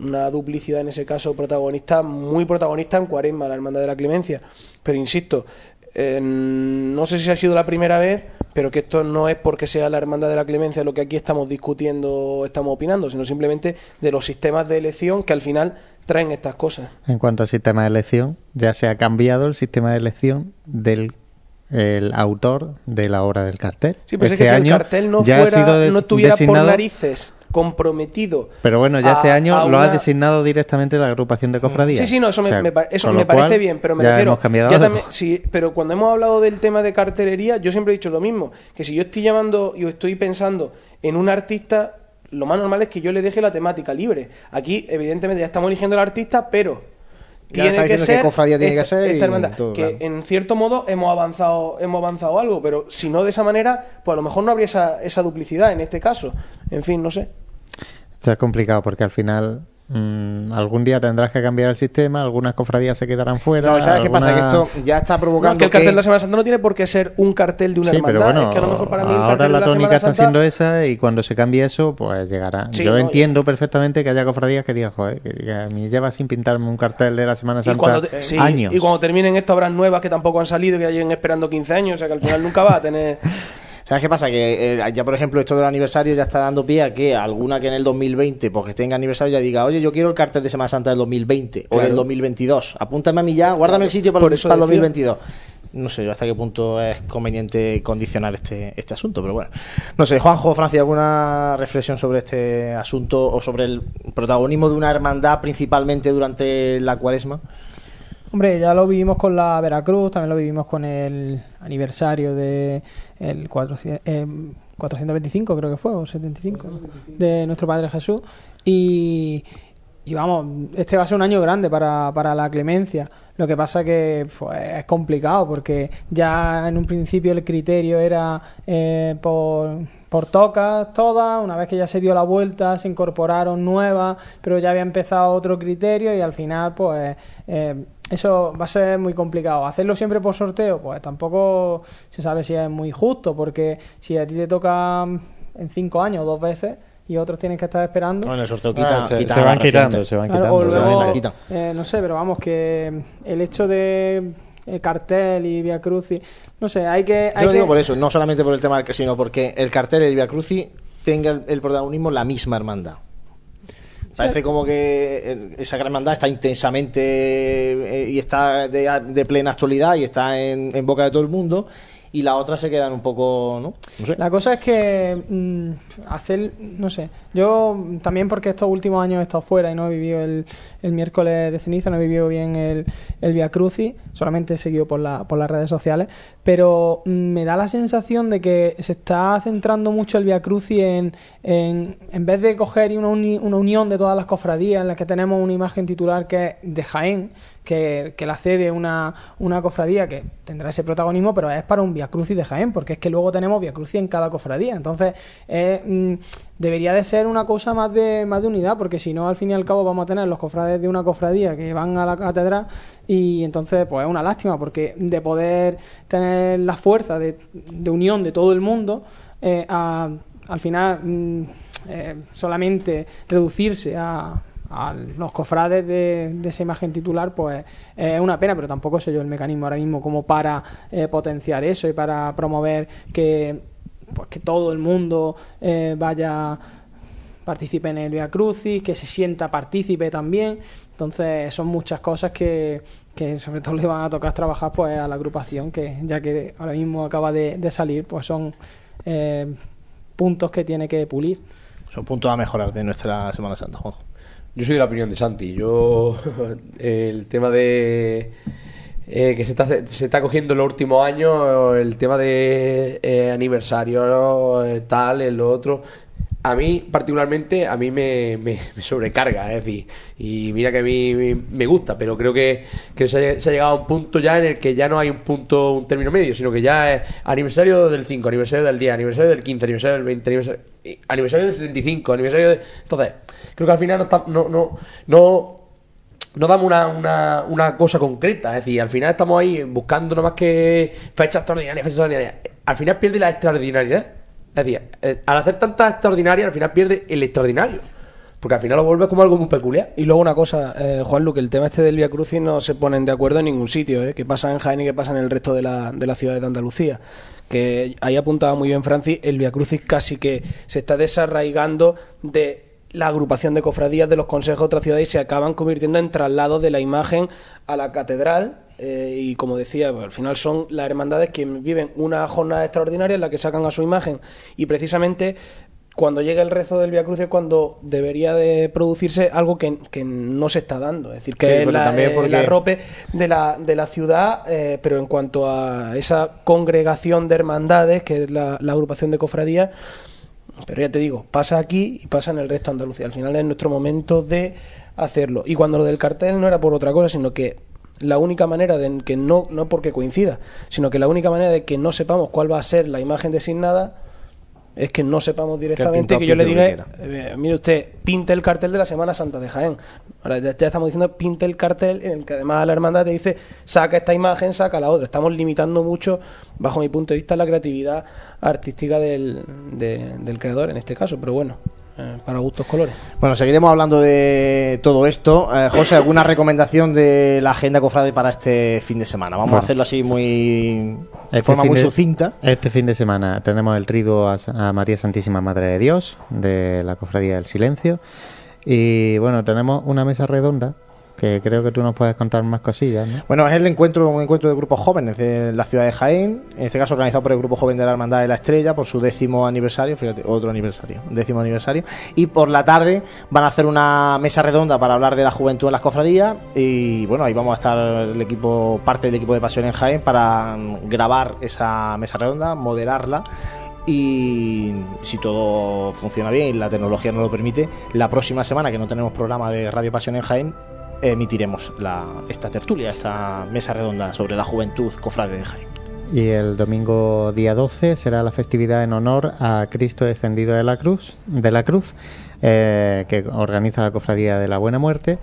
una duplicidad en ese caso protagonista muy protagonista en Cuaresma la hermandad de la Clemencia pero insisto eh, no sé si ha sido la primera vez pero que esto no es porque sea la hermandad de la clemencia lo que aquí estamos discutiendo, estamos opinando, sino simplemente de los sistemas de elección que al final traen estas cosas. En cuanto al sistema de elección, ya se ha cambiado el sistema de elección del el autor de la obra del cartel. Sí, pero es Este que si el cartel no, fuera, sido de- no estuviera por narices comprometido. Pero bueno, ya a- este año lo ha designado directamente la agrupación de cofradías. Sí, sí, no, eso O me, sea, me pa- eso me parece cual, bien, pero me ya refiero. hemos cambiado ya también- sí, pero cuando hemos hablado del tema de cartelería, yo siempre he dicho lo mismo: que si yo estoy llamando y estoy pensando en un artista, lo más normal es que yo le deje la temática libre. Aquí, evidentemente, ya estamos eligiendo al artista, pero. Tiene que ser cofradía tiene que ser esta todo, que claro. en cierto modo hemos avanzado hemos avanzado algo pero si no de esa manera pues a lo mejor no habría esa, esa duplicidad en este caso en fin no sé Es complicado porque al final mm, algún día tendrás que cambiar el sistema, algunas cofradías se quedarán fuera. No, ¿sabes qué pasa? Que esto ya está No, provocando que el cartel que- de la Semana Santa no tiene por qué ser un cartel de una Sí, hermandad pero bueno, es que a lo mejor para mí el ahora cartel de la la tónica Semana está siendo esa y cuando se cambie eso, pues llegará. Sí, Yo ¿no? entiendo perfectamente que haya cofradías que digan, joder, que, que a mí lleva sin pintarme un cartel de la Semana y Santa cuando, te- sí, años. y cuando terminen esto habrán nuevas que tampoco han salido que ya lleven esperando 15 años o sea que al final nunca va a tener ¿Sabes qué pasa? Que eh, ya, por ejemplo, esto del aniversario ya está dando pie a que alguna que en el 2020, porque tenga aniversario, ya diga, oye, yo quiero el cartel de Semana Santa del 2020 o Claro. del 2022. Apúntame a mí ya, guárdame el sitio para, Por el- eso para el decía. 2022. No sé yo hasta qué punto es conveniente condicionar este, este asunto, pero bueno. No sé, Juanjo, Francia, ¿alguna reflexión sobre este asunto o sobre el protagonismo de una hermandad principalmente durante la cuaresma? Hombre, ya lo vivimos con la Veracruz, también lo vivimos con el aniversario de el 400, eh, 425 creo que fue, o 75, de nuestro Padre Jesús. Y, y vamos, este va a ser un año grande para, para la clemencia. Lo que pasa que pues, es complicado porque ya en un principio el criterio era eh, por, por tocas todas, una vez que ya se dio la vuelta se incorporaron nuevas, pero ya había empezado otro criterio y al final pues eh, eso va a ser muy complicado. Hacerlo siempre por sorteo, pues tampoco se sabe si es muy justo porque si a ti te toca en cinco años dos veces y otros tienen que estar esperando. Bueno, el sorteo Ah, quita, se, quita se van quitando, se van Claro, quitando. se luego, eh, no sé, pero vamos, que el hecho de eh, cartel y Via Crucis, no sé, hay que... Yo hay lo que- digo por eso, no solamente por el tema sino porque el cartel y el Via Crucis tenga el, el protagonismo la misma hermandad. Parece como que eh, esa gran hermandad está intensamente eh, y está de, de plena actualidad y está en, en boca de todo el mundo y la otra se quedan un poco, ¿no? La cosa es que mm, hacer, no sé, yo también porque estos últimos años he estado fuera y no he vivido el, el miércoles de ceniza, no he vivido bien el, el Via Crucis, solamente he seguido por, la, por las redes sociales, pero mm, me da la sensación de que se está centrando mucho el Via Crucis en, en, en vez de coger una, uni- una unión de todas las cofradías en las que tenemos una imagen titular que es de Jaén, que, la cede una, una cofradía que tendrá ese protagonismo, pero es para un Via Crucis de Jaén, porque es que luego tenemos Via Crucis en cada cofradía. Entonces, mm, debería de ser una cosa más de, más de unidad, porque si no, al fin y al cabo, vamos a tener los cofrades de una cofradía que van a la catedral y entonces, pues es una lástima, porque de poder tener la fuerza de, de unión de todo el mundo, eh, a- al final mm, eh, solamente reducirse a, a los cofrades de, de esa imagen titular, pues eh, es una pena, pero tampoco sé yo el mecanismo ahora mismo como para eh, potenciar eso y para promover que, pues, que todo el mundo eh, vaya participe en el Via Crucis, que se sienta partícipe también. Entonces son muchas cosas que, sobre todo le van a tocar trabajar pues a la agrupación, que ya que ahora mismo acaba de, de salir, pues son eh, puntos que tiene que pulir. Son puntos a mejorar de nuestra Semana Santa, Juanjo. Yo soy de la opinión de Santi. Yo, el tema de. eh, que se está, se está cogiendo en los últimos años, el tema de eh, aniversario, eh, tal, el otro. A mí, particularmente, a mí me, me- sobrecarga, es decir, y mira que a mí me, gusta, pero creo que, que se, ha, llegado a un punto ya en el que ya no hay un punto, un término medio, sino que ya es aniversario del 5, aniversario del 10, aniversario del 15, aniversario del 20, aniversario, y aniversario del 75, aniversario de... Entonces, creo que al final no, está- no, no, no, damos una, una, una cosa concreta. Es decir, al final estamos ahí buscando no más que fechas extraordinarias, fechas extraordinarias. Al final pierde la extraordinariedad. Es decir, eh, al hacer tantas extraordinarias, al final pierde el extraordinario. Porque al final lo vuelve como algo muy peculiar. Y luego una cosa, eh, Juan que el tema este del Via Crucis no se ponen de acuerdo en ningún sitio, ¿eh? que pasa en Jaén y que pasa en el resto de la, de la ciudades de Andalucía. Que ahí apuntaba muy bien Francis, el Via Crucis casi que se está desarraigando de la agrupación de cofradías de los consejos de otras ciudades y se acaban convirtiendo en traslados de la imagen a la catedral. eh, y como decía, pues, al final son las hermandades que viven una jornada extraordinaria en la que sacan a su imagen. Y precisamente cuando llega el rezo del Via Crucis es cuando debería de producirse algo que, que no se está dando. Es decir, que Sí, es la, eh, porque- la rope de la, de la ciudad, eh, pero en cuanto a esa congregación de hermandades, que es la, la agrupación de cofradías, pero ya te digo, pasa aquí y pasa en el resto de Andalucía. Al final es nuestro momento de hacerlo. Y cuando lo del cartel no era por otra cosa, sino que la única manera de que no, no porque coincida, sino que la única manera de que no sepamos cuál va a ser la imagen designada es que no sepamos directamente que, yo le diga, eh, mire usted, pinte el cartel de la Semana Santa de Jaén. Ahora ya, ya estamos diciendo pinte el cartel en el que además la hermandad te dice saca esta imagen, saca la otra. Estamos limitando mucho, bajo mi punto de vista, la creatividad artística del, de- del creador en este caso, pero bueno, eh, para gustos colores. Bueno, seguiremos hablando de todo esto. Eh, José, ¿alguna recomendación de la agenda cofrade para este fin de semana? Vamos Bueno. a hacerlo así muy... de Este forma fin muy de- sucinta. Este fin de semana tenemos el a, Sa- a María Santísima Madre de Dios de la Cofradía del Silencio. Y bueno, tenemos una mesa redonda que creo que tú nos puedes contar más cosillas, ¿no? Bueno, es el encuentro, un encuentro de grupos jóvenes de la ciudad de Jaén, en este caso organizado por el Grupo Joven de la Hermandad de la Estrella por su décimo aniversario, fíjate, otro aniversario, décimo aniversario. Y por la tarde van a hacer una mesa redonda para hablar de la juventud en las cofradías. Y bueno, ahí vamos a estar el equipo, parte del equipo de Pasión en Jaén para grabar esa mesa redonda, moderarla. Y si todo funciona bien y la tecnología nos lo permite, la próxima semana que no tenemos programa de Radio Pasión en Jaén, emitiremos la, esta tertulia, esta mesa redonda sobre la juventud cofrade de Jaén. Y el domingo día 12 será la festividad en honor a Cristo descendido de la cruz, de la cruz eh, que organiza la Cofradía de la Buena Muerte.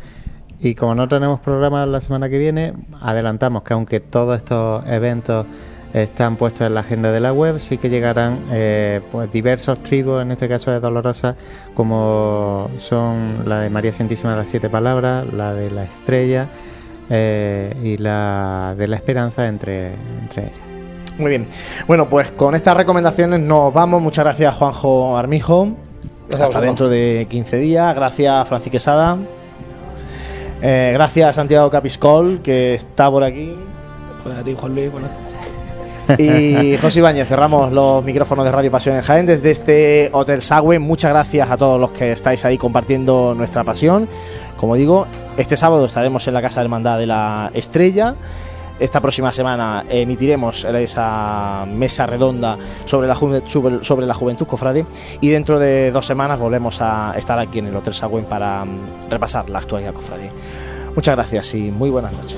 Y como no tenemos programa la semana que viene, adelantamos que aunque todos estos eventos están puestos en la agenda de la web, sí que llegarán eh, pues diversos triduos, en este caso de Dolorosa, como son la de María Santísima de las Siete Palabras, la de la Estrella eh, y la de la Esperanza, entre, entre ellas. Muy bien. Bueno, pues con estas recomendaciones nos vamos. Muchas gracias, Juanjo Armijo. Gracias Hasta dentro de 15 días. Gracias, Francis Quesada. Eh, gracias, Santiago Capiscol, que está por aquí. Pues a ti, Juan Luis, bueno. Y José Ibáñez, cerramos los micrófonos de Radio Pasión en Jaén desde este Hotel Sagüe. Muchas gracias a todos los que estáis ahí compartiendo nuestra pasión. Como digo, este sábado estaremos en la Casa de Hermandad de la Estrella. Esta próxima semana emitiremos esa mesa redonda sobre la, sobre la juventud cofrade y dentro de dos semanas volvemos a estar aquí en el Hotel Sagüen para mm, repasar la actualidad cofrade. Muchas gracias y muy buenas noches.